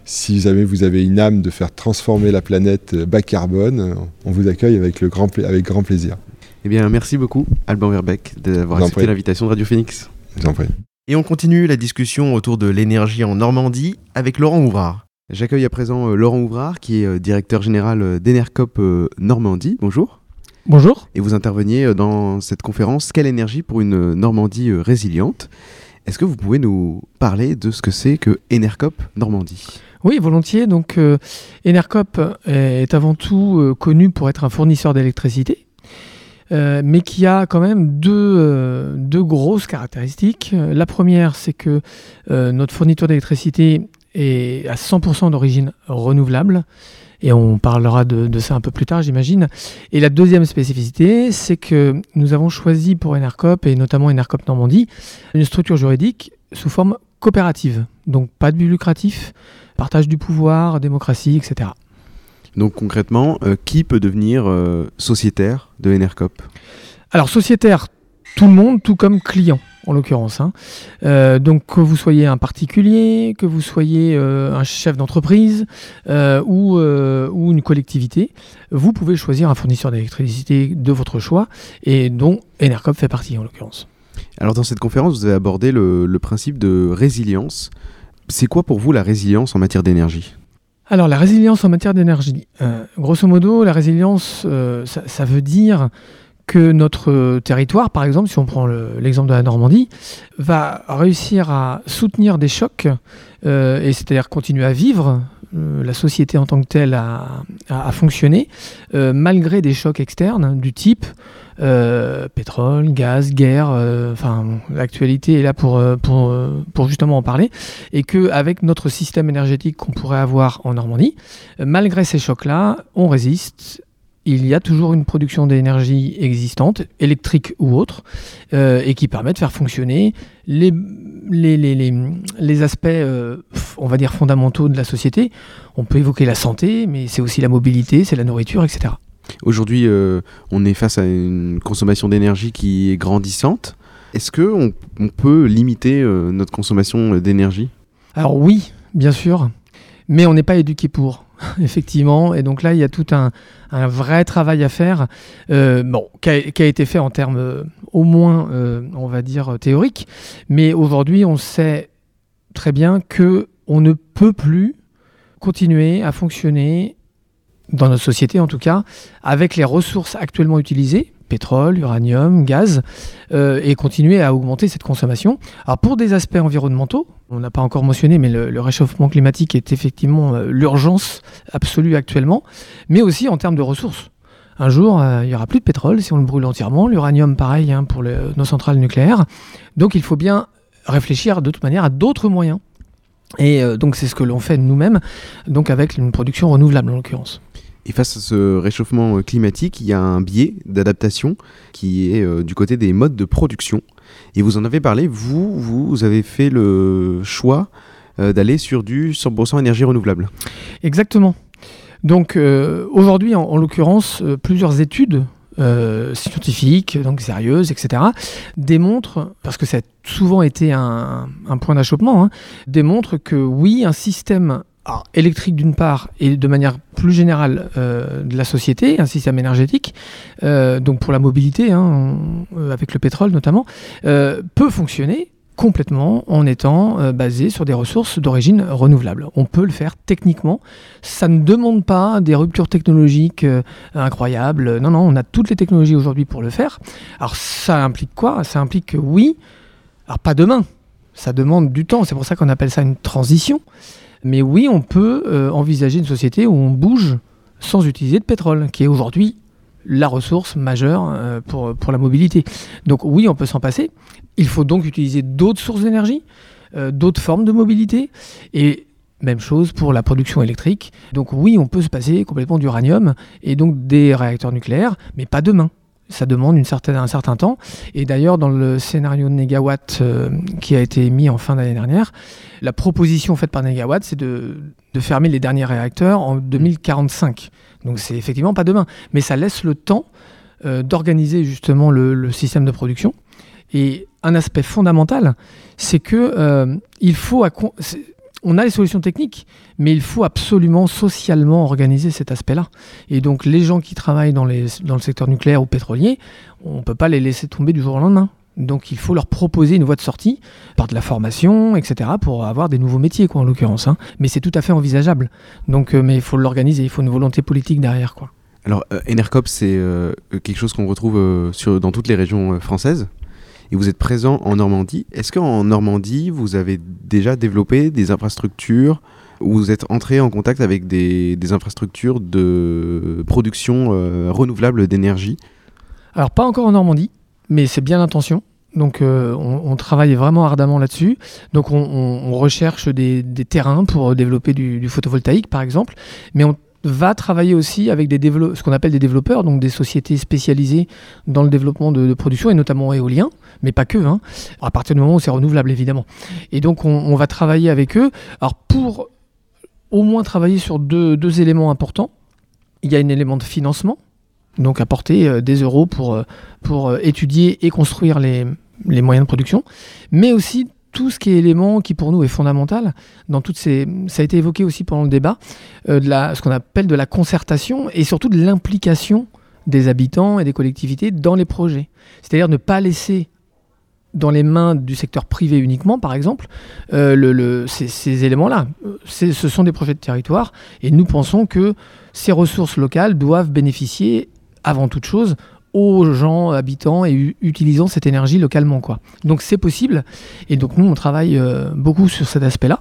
si jamais vous avez une âme de faire transformer la planète bas carbone, on vous accueille avec, le grand, pla- avec grand plaisir. Eh bien, merci beaucoup, Alban Verbeck, d'avoir accepté l'invitation de Radio Phoenix. Je vous en prie. Et on continue la discussion autour de l'énergie en Normandie avec Laurent Ouvrard. J'accueille à présent euh, Laurent Ouvrard, qui est euh, directeur général euh, d'Enercop Normandie. Bonjour. Bonjour. Et vous interveniez dans cette conférence Quelle énergie pour une Normandie résiliente? Est-ce que vous pouvez nous parler de ce que c'est que Enercop Normandie? Oui, volontiers. Donc, euh, Enercop est avant tout euh, connu pour être un fournisseur d'électricité, euh, mais qui a quand même deux, euh, deux grosses caractéristiques. Euh, La première, c'est que notre fourniture d'électricité est à 100% d'origine renouvelable. Et on parlera de, de ça un peu plus tard, j'imagine. Et la deuxième spécificité, c'est que nous avons choisi pour Enercop, et notamment Enercop Normandie, une structure juridique sous forme coopérative. Donc pas de but lucratif, partage du pouvoir, démocratie, etc. Donc concrètement, euh, qui peut devenir euh, sociétaire de Enercop? Alors sociétaire, tout le monde, tout comme client en l'occurrence. hein. Euh, donc que vous soyez un particulier, que vous soyez euh, un chef d'entreprise euh, ou, ou une collectivité, vous pouvez choisir un fournisseur d'électricité de votre choix et dont Enercop fait partie en l'occurrence. Alors dans cette conférence, vous avez abordé le, le principe de résilience. C'est quoi pour vous la résilience en matière d'énergie? Alors la résilience en matière d'énergie, euh, grosso modo, la résilience, euh, ça, veut dire que notre territoire, par exemple, si on prend le- l'exemple de la Normandie, va réussir à soutenir des chocs, euh, et c'est-à-dire continuer à vivre, la société en tant que telle à fonctionner, euh, malgré des chocs externes du type euh, pétrole, gaz, guerre, euh, enfin l'actualité est là pour, euh, euh, justement en parler, et qu'avec notre système énergétique qu'on pourrait avoir en Normandie, euh, malgré ces chocs-là, on résiste, il y a toujours une production d'énergie existante, électrique ou autre, euh, et qui permet de faire fonctionner les, les, les, les, les aspects, euh, on va dire, fondamentaux de la société. On peut évoquer la santé, mais c'est aussi la mobilité, c'est la nourriture, etc. Aujourd'hui, euh, on est face à une consommation d'énergie qui est grandissante. Est-ce que on, on peut limiter euh, notre consommation d'énergie? Alors oui, bien sûr, mais on n'est pas éduqué pour, effectivement. Et donc là, il y a tout un, vrai travail à faire, euh, bon, qui a, été fait en termes euh, au moins, euh, on va dire, théoriques. Mais aujourd'hui, on sait très bien que on ne peut plus continuer à fonctionner dans notre société en tout cas, avec les ressources actuellement utilisées, pétrole, uranium, gaz, euh, et continuer à augmenter cette consommation. Alors pour des aspects environnementaux, on n'a pas encore mentionné, mais le, réchauffement climatique est effectivement euh, l'urgence absolue actuellement, mais aussi en termes de ressources. Un jour, euh, il y aura plus de pétrole si on le brûle entièrement, l'uranium pareil hein, pour nos centrales nucléaires. Donc il faut bien réfléchir de toute manière à d'autres moyens. Et donc c'est ce que l'on fait nous-mêmes, donc avec une production renouvelable en l'occurrence. Et face à ce réchauffement euh, climatique, il y a un biais d'adaptation qui est euh, du côté des modes de production. Et vous en avez parlé, vous, vous avez fait le choix euh, d'aller sur du 100% énergie renouvelable. Exactement. Donc aujourd'hui, en, en l'occurrence, plusieurs études scientifiques, donc sérieuses, etc., démontrent, parce que ça a souvent été un, un point d'achoppement, hein, démontrent que oui, un système alors, électrique d'une part et de manière plus générale euh, de la société, un système énergétique, euh, donc pour la mobilité, hein, euh, avec le pétrole notamment, peut fonctionner complètement en étant basé sur des ressources d'origine renouvelable. On peut le faire techniquement. Ça ne demande pas des ruptures technologiques incroyables. Non, non, on a toutes les technologies aujourd'hui pour le faire. Alors ça implique quoi? Ça implique que oui, alors pas demain, ça demande du temps. C'est pour ça qu'on appelle ça une transition. Mais oui, on peut euh, envisager une société où on bouge sans utiliser de pétrole, qui est aujourd'hui la ressource majeure euh, pour, la mobilité. Donc oui, on peut s'en passer. Il faut donc utiliser d'autres sources d'énergie, euh, d'autres formes de mobilité, et même chose pour la production électrique. Donc oui, on peut se passer complètement d'uranium et donc des réacteurs nucléaires, mais pas demain. Ça demande une certaine, un certain temps. Et d'ailleurs, dans le scénario de Negawatt euh, qui a été mis en fin d'année dernière, la proposition faite par Negawatt, c'est de, de fermer les derniers réacteurs en 2045. Donc c'est effectivement pas demain. Mais ça laisse le temps euh, d'organiser justement le, le système de production. Et un aspect fondamental, c'est que euh, il faut on a les solutions techniques, mais il faut absolument socialement organiser cet aspect-là. Et donc les gens qui travaillent dans, le secteur nucléaire ou pétrolier, on ne peut pas les laisser tomber du jour au lendemain. Donc il faut leur proposer une voie de sortie par de la formation, etc., pour avoir des nouveaux métiers, en l'occurrence. hein. Mais c'est tout à fait envisageable. Donc, euh, mais il faut l'organiser, il faut une volonté politique derrière, quoi. Alors, euh, c'est euh, quelque chose qu'on retrouve euh, dans toutes les régions françaises. Et vous êtes présent en Normandie. Est-ce qu'en Normandie, vous avez déjà développé des infrastructures ou vous êtes entré en contact avec des, infrastructures de production euh, renouvelable d'énergie? Alors pas encore en Normandie, mais c'est bien l'intention. Donc euh, on, travaille vraiment ardemment là-dessus. Donc on, recherche des, des terrains pour développer du, du photovoltaïque par exemple, mais on va travailler aussi avec des ce qu'on appelle des développeurs, donc des sociétés spécialisées dans le développement de, production et notamment éolien, mais pas que, hein, à partir du moment où c'est renouvelable évidemment. Et donc on, va travailler avec eux. Alors pour au moins travailler sur deux, deux éléments importants. Il y a un élément de financement, donc apporter euh, des euros pour, euh, pour euh, étudier et construire les, les moyens de production, mais aussi tout ce qui est élément qui pour nous est fondamental dans toutes ces ça a été évoqué aussi pendant le débat euh, ce qu'on appelle de la concertation et surtout de l'implication des habitants et des collectivités dans les projets c'est-à-dire ne pas laisser dans les mains du secteur privé uniquement, par exemple, euh, ces, éléments-là. Euh, Ce sont des projets de territoire et nous pensons que ces ressources locales doivent bénéficier, avant toute chose, aux gens habitants et utilisant cette énergie localement. Quoi. Donc c'est possible et donc nous on travaille euh, beaucoup sur cet aspect-là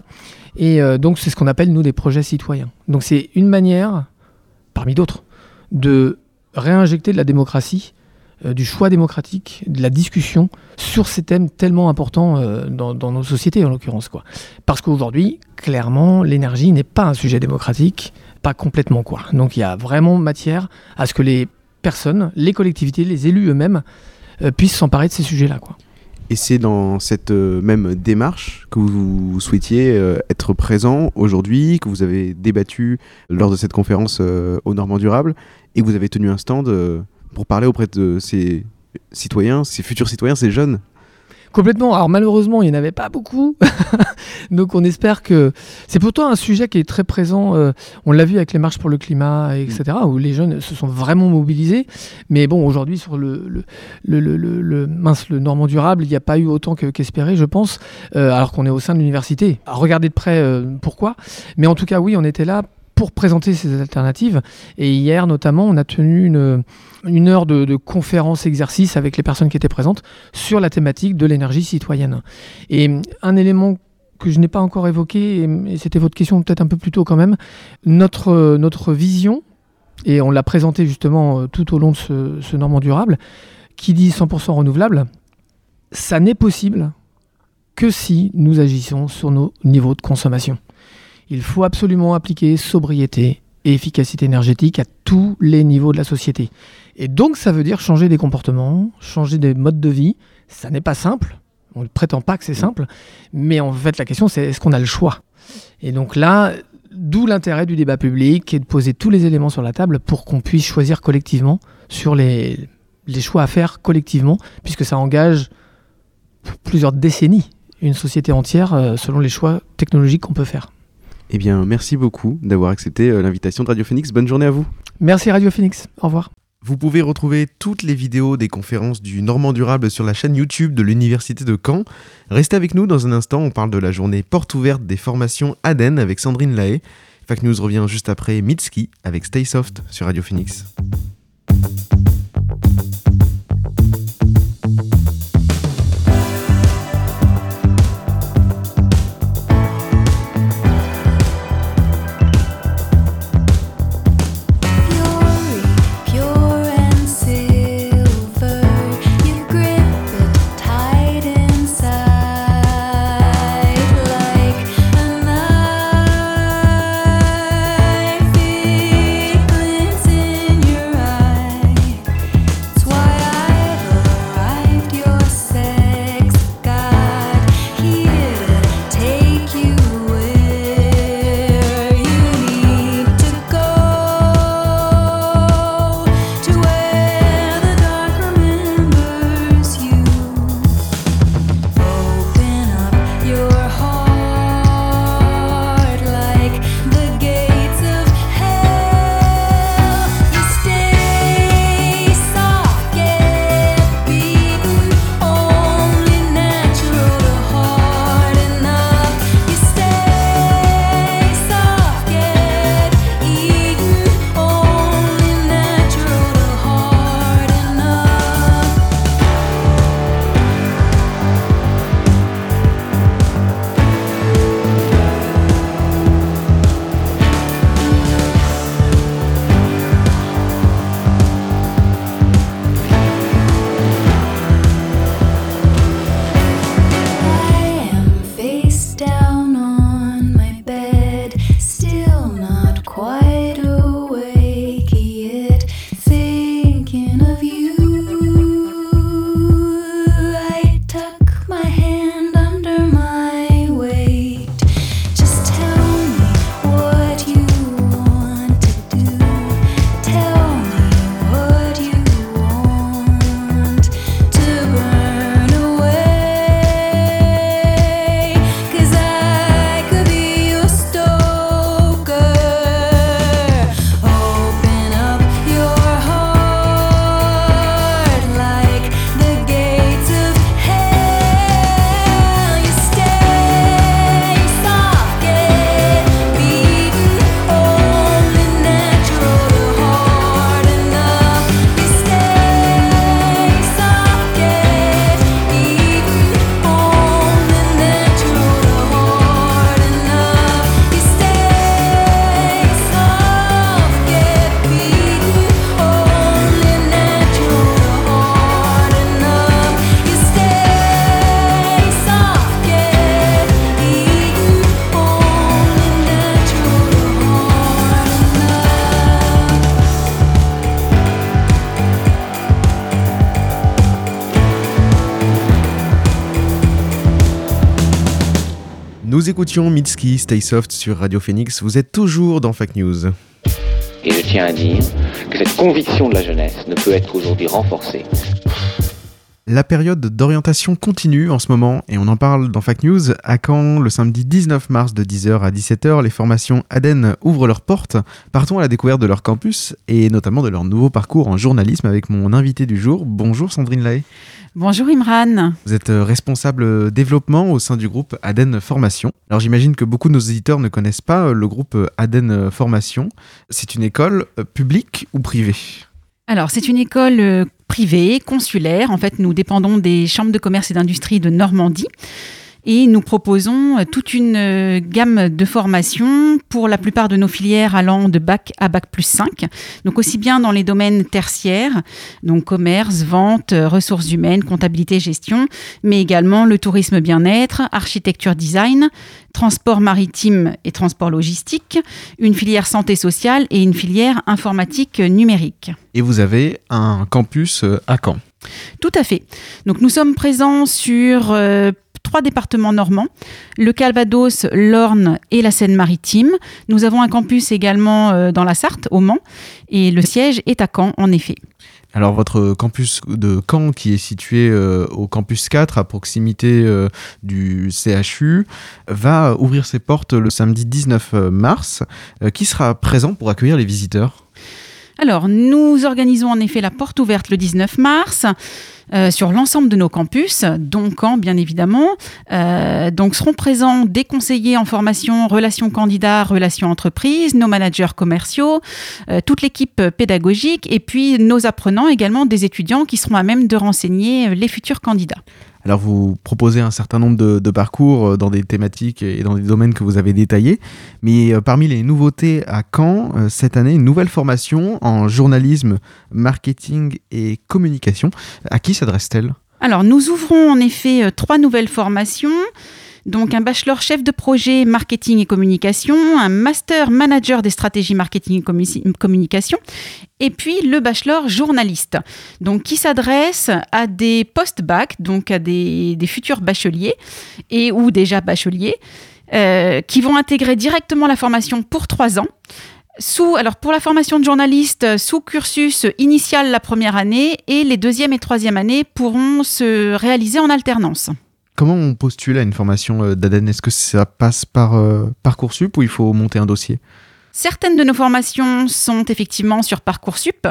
et euh, donc c'est ce qu'on appelle nous des projets citoyens. Donc c'est une manière, parmi d'autres, de réinjecter de la démocratie euh, du choix démocratique, de la discussion sur ces thèmes tellement importants dans, dans nos sociétés en l'occurrence. quoi. Parce qu'aujourd'hui, clairement, l'énergie n'est pas un sujet démocratique, pas complètement quoi. Donc il y a vraiment matière à ce que les personnes, les collectivités, les élus eux-mêmes euh, puissent s'emparer de ces sujets-là. Et c'est dans cette euh, même démarche que vous souhaitiez euh, être présent aujourd'hui, que vous avez débattu lors de cette conférence au Normand Durable, et que vous avez tenu un stand pour parler auprès de ces citoyens, ces futurs citoyens, ces jeunes? Complètement. Alors malheureusement, il n'y en avait pas beaucoup. Donc on espère que c'est pourtant un sujet qui est très présent. euh, on l'a vu avec les marches pour le climat, etc., où les jeunes se sont vraiment mobilisés. Mais bon, aujourd'hui sur le, le, le, le- le- le- mince, le Normand durable, il n'y a pas eu autant que- qu'espéré, je pense, euh, alors qu'on est au sein de l'université. À regarder de près euh, pourquoi. Mais en tout cas, oui, on était là pour présenter ces alternatives. Et hier, notamment, on a tenu une, heure de, de conférence exercice avec les personnes qui étaient présentes sur la thématique de l'énergie citoyenne. Et un élément que je n'ai pas encore évoqué, et, c'était votre question peut-être un peu plus tôt quand même, notre, vision, et on l'a présenté justement euh, tout au long de ce Normand durable, qui dit 100% renouvelable, ça n'est possible que si nous agissons sur nos niveaux de consommation. Il faut absolument appliquer sobriété et efficacité énergétique à tous les niveaux de la société. Et donc ça veut dire changer des comportements, changer des modes de vie. Ça n'est pas simple, on ne prétend pas que c'est simple, mais en fait la question c'est est-ce qu'on a le choix? Et donc là, d'où l'intérêt du débat public et de poser tous les éléments sur la table pour qu'on puisse choisir collectivement sur les, les choix à faire collectivement, puisque ça engage plusieurs décennies une société entière euh, selon les choix technologiques qu'on peut faire. Eh bien, merci beaucoup d'avoir accepté euh, l'invitation de Radio Phoenix. Bonne journée à vous. Merci Radio Phoenix, au revoir. Vous pouvez retrouver toutes les vidéos des conférences du Normand Durable sur la chaîne YouTube de l'Université de Caen. Restez avec nous dans un instant, on parle de la journée porte ouverte des formations ADEN avec Sandrine Lahaye. Fact News revient juste après Mitski avec Stay Soft sur Radio Phoenix. Nous écoutions Mitski, Stay Soft sur Radio Phoenix. Vous êtes toujours dans Fake News. Et je tiens à dire que cette conviction de la jeunesse ne peut être aujourd'hui renforcée. La période d'orientation continue en ce moment et on en parle dans Fact News. À Caen, le samedi 19 mars de 10h à 17h, les formations ADEN ouvrent leurs portes. Partons à la découverte de leur campus et notamment de leur nouveau parcours en journalisme avec mon invité du jour. Bonjour Sandrine Lahaye. Bonjour Imran. Vous êtes euh, responsable développement au sein du groupe ADEN Formation. Alors j'imagine que beaucoup de nos éditeurs ne connaissent pas euh, le groupe ADEN Formation. C'est une école euh, publique ou privée? Alors, c'est une école euh, privée, consulaire. En fait, nous dépendons des chambres de commerce et d'industrie de Normandie. Et nous proposons euh, toute une euh, gamme de formations pour la plupart de nos filières allant de bac à bac plus 5. Donc aussi bien dans les domaines tertiaires, donc commerce, vente, euh, ressources humaines, comptabilité, gestion, mais également le tourisme bien-être, architecture design, transport maritime et transport logistique, une filière santé sociale et une filière informatique numérique. Et vous avez un campus à Caen. Tout à fait. Donc nous sommes présents sur euh, trois départements normands, le Calvados, l'Orne et la Seine-Maritime. Nous avons un campus également euh, dans la Sarthe, au Mans, et le siège est à Caen, en effet. Alors votre campus de Caen qui est situé euh, au campus 4 à proximité euh, du CHU va ouvrir ses portes le samedi 19 mars. Qui sera présent pour accueillir les visiteurs? Alors, nous organisons en effet la porte ouverte le 19 mars. euh, sur l'ensemble de nos campus, dont bien évidemment. Euh, donc seront présents des conseillers en formation, relations candidats, relations entreprises, nos managers commerciaux, euh, toute l'équipe pédagogique et puis nos apprenants également, des étudiants qui seront à même de renseigner les futurs candidats. Alors vous proposez un certain nombre de, parcours euh, dans des thématiques et dans des domaines que vous avez détaillés, mais euh, parmi les nouveautés à Caen, euh, cette année, une nouvelle formation en journalisme, marketing et communication. À qui s'adresse-t-elle? Alors, nous ouvrons en effet trois nouvelles formations. Donc, un bachelor chef de projet marketing et communication, un master manager des stratégies marketing et commu- communication, et puis le bachelor journaliste. Donc, qui s'adresse à des post-bac, donc à des, des futurs bacheliers et ou déjà bacheliers, euh, qui vont intégrer directement la formation pour trois ans. Sous, alors pour la formation de journaliste, euh, sous cursus initial la première année et les deuxième et troisième années pourront se réaliser en alternance. Comment on postule à une formation euh, d'ADEN? Est-ce que ça passe par euh, Parcoursup ou il faut monter un dossier? Certaines de nos formations sont effectivement sur Parcoursup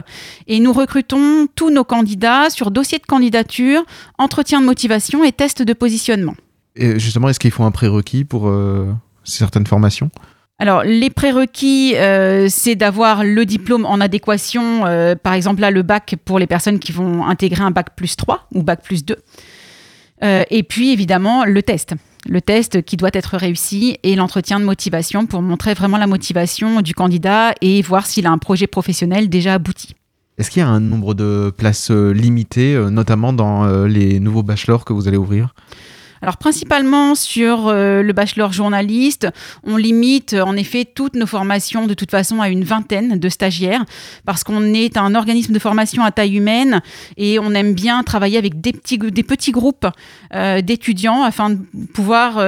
et nous recrutons tous nos candidats sur dossier de candidature, entretien de motivation et test de positionnement. Et justement, est-ce qu'il faut un prérequis pour euh, certaines formations? Alors, les prérequis, euh, c'est d'avoir le diplôme en adéquation, euh, par exemple là, le bac pour les personnes qui vont intégrer un bac plus 3 ou bac plus 2. Euh, et puis, évidemment, le test. Le test qui doit être réussi et l'entretien de motivation pour montrer vraiment la motivation du candidat et voir s'il a un projet professionnel déjà abouti. Est-ce qu'il y a un nombre de places euh, limité, euh, notamment dans les nouveaux bachelors que vous allez ouvrir? Alors principalement sur euh, le bachelor journaliste, on limite euh, en effet toutes nos formations de toute façon à une vingtaine de stagiaires parce qu'on est un organisme de formation à taille humaine et on aime bien travailler avec des petits, des petits groupes euh, d'étudiants afin de pouvoir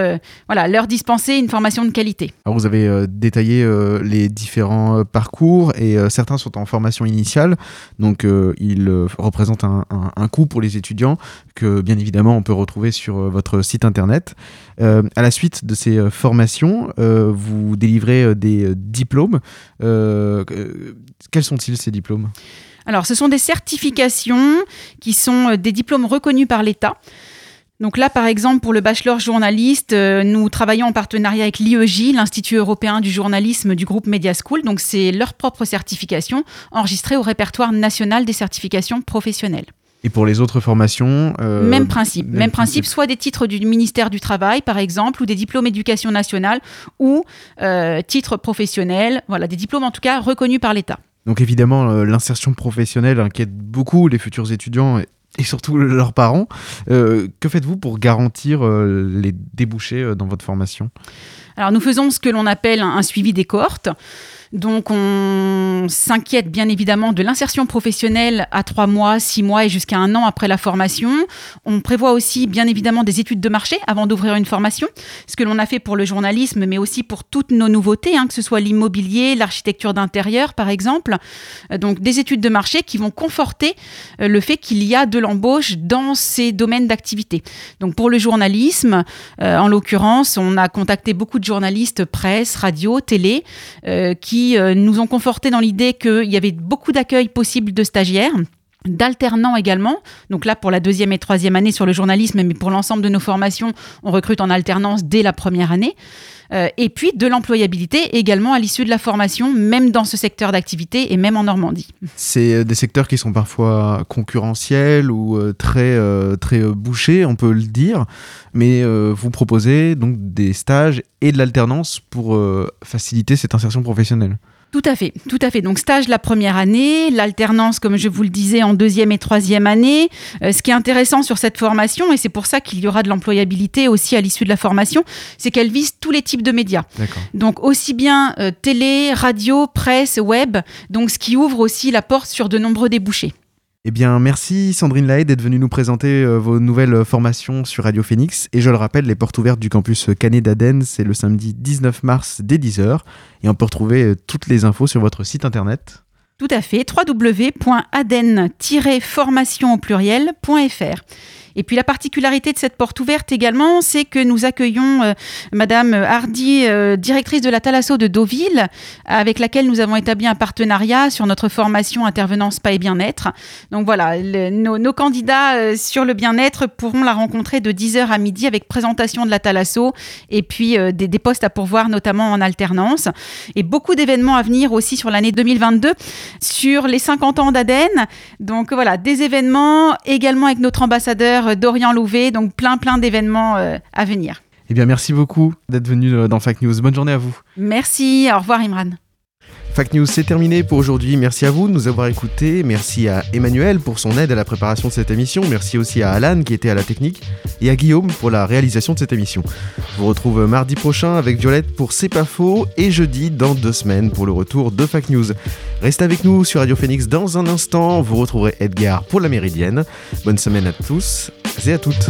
voilà, leur dispenser une formation de qualité. Alors vous avez détaillé les différents parcours et certains sont en formation initiale, donc ils représentent un, un- un coût pour les étudiants que bien évidemment on peut retrouver sur votre site internet. Euh, à la suite de ces euh, formations, euh, vous délivrez des diplômes. Quels sont-ils ces diplômes? Alors, ce sont des certifications qui sont des diplômes reconnus par l'État. Donc là, par exemple, pour le bachelor journaliste, nous travaillons en partenariat avec l'IEJ, l'Institut européen du journalisme du groupe Media School. Donc c'est leur propre certification enregistrée au répertoire national des certifications professionnelles. Et pour les autres formations euh, même principe, même, principe, soit des titres du ministère du Travail, par exemple, ou des diplômes éducation nationale, ou euh, titres professionnels, voilà, des diplômes en tout cas reconnus par l'État. Donc évidemment, euh, l'insertion professionnelle inquiète beaucoup les futurs étudiants et, et surtout leurs parents. Que faites-vous pour garantir les débouchés dans votre formation? Alors nous faisons ce que l'on appelle un suivi des cohortes. Donc on s'inquiète bien évidemment de l'insertion professionnelle à trois mois, six mois et jusqu'à un an après la formation. On prévoit aussi bien évidemment des études de marché avant d'ouvrir une formation, ce que l'on a fait pour le journalisme, mais aussi pour toutes nos nouveautés, hein, que ce soit l'immobilier, l'architecture d'intérieur par exemple. Euh, Donc des études de marché qui vont conforter euh, le fait qu'il y a de l'embauche dans ces domaines d'activité. Donc pour le journalisme, euh, en l'occurrence, on a contacté beaucoup de journalistes presse, radio, télé, qui euh, nous ont conforté dans l'idée qu'il y avait beaucoup d'accueil possible de stagiaires d'alternants également. Donc là, pour la deuxième et troisième année sur le journalisme, mais pour l'ensemble de nos formations, on recrute en alternance dès la première année. Euh, et puis de l'employabilité également à l'issue de la formation, même dans ce secteur d'activité et même en Normandie. C'est euh, des secteurs qui sont parfois concurrentiels ou euh, très, très bouchés, on peut le dire. Mais vous proposez donc des stages et de l'alternance pour faciliter cette insertion professionnelle. Tout à fait, tout à fait. Donc stage la première année, l'alternance, comme je vous le disais, en deuxième et troisième année. Euh, ce qui est intéressant sur cette formation, et c'est pour ça qu'il y aura de l'employabilité aussi à l'issue de la formation, c'est qu'elle vise tous les types de médias. Donc aussi bien euh, télé, radio, presse, web, donc ce qui ouvre aussi la porte sur de nombreux débouchés. Eh bien, merci Sandrine Lahaye d'être venue nous présenter euh, vos nouvelles euh, formations sur Radio Phoenix. Et je le rappelle, les portes ouvertes du campus Canet d'Aden, c'est le samedi 19 mars dès 10h. Et on peut retrouver euh, toutes les infos sur votre site internet. Tout à fait, www.aden-formation pluriel.fr. Et puis la particularité de cette porte ouverte également, c'est que nous accueillons euh, Madame Hardy, euh, directrice de la Thalasso de Deauville, avec laquelle nous avons établi un partenariat sur notre formation intervenant spa et bien-être. Donc voilà, nos candidats euh, sur le bien-être pourront la rencontrer de 10h à midi avec présentation de la Thalasso et puis euh, des, des postes à pourvoir, notamment en alternance. Et beaucoup d'événements à venir aussi sur l'année 2022 sur les 50 ans d'Aden. Donc voilà, des événements également avec notre ambassadeur Dorian Louvet. Donc plein, plein d'événements euh, à venir. Eh bien, merci beaucoup d'être venu euh, dans Fact News. Bonne journée à vous. Merci, au revoir Imran. Fact News, c'est terminé pour aujourd'hui. Merci à vous de nous avoir écoutés. Merci à Emmanuel pour son aide à la préparation de cette émission. Merci aussi à Alan qui était à la technique et à Guillaume pour la réalisation de cette émission. Je vous retrouve mardi prochain avec Violette pour C'est pas faux et jeudi dans deux semaines pour le retour de Fact News. Restez avec nous sur Radio Phoenix dans un instant. Vous retrouverez Edgar pour la Méridienne. Bonne semaine à tous et à toutes.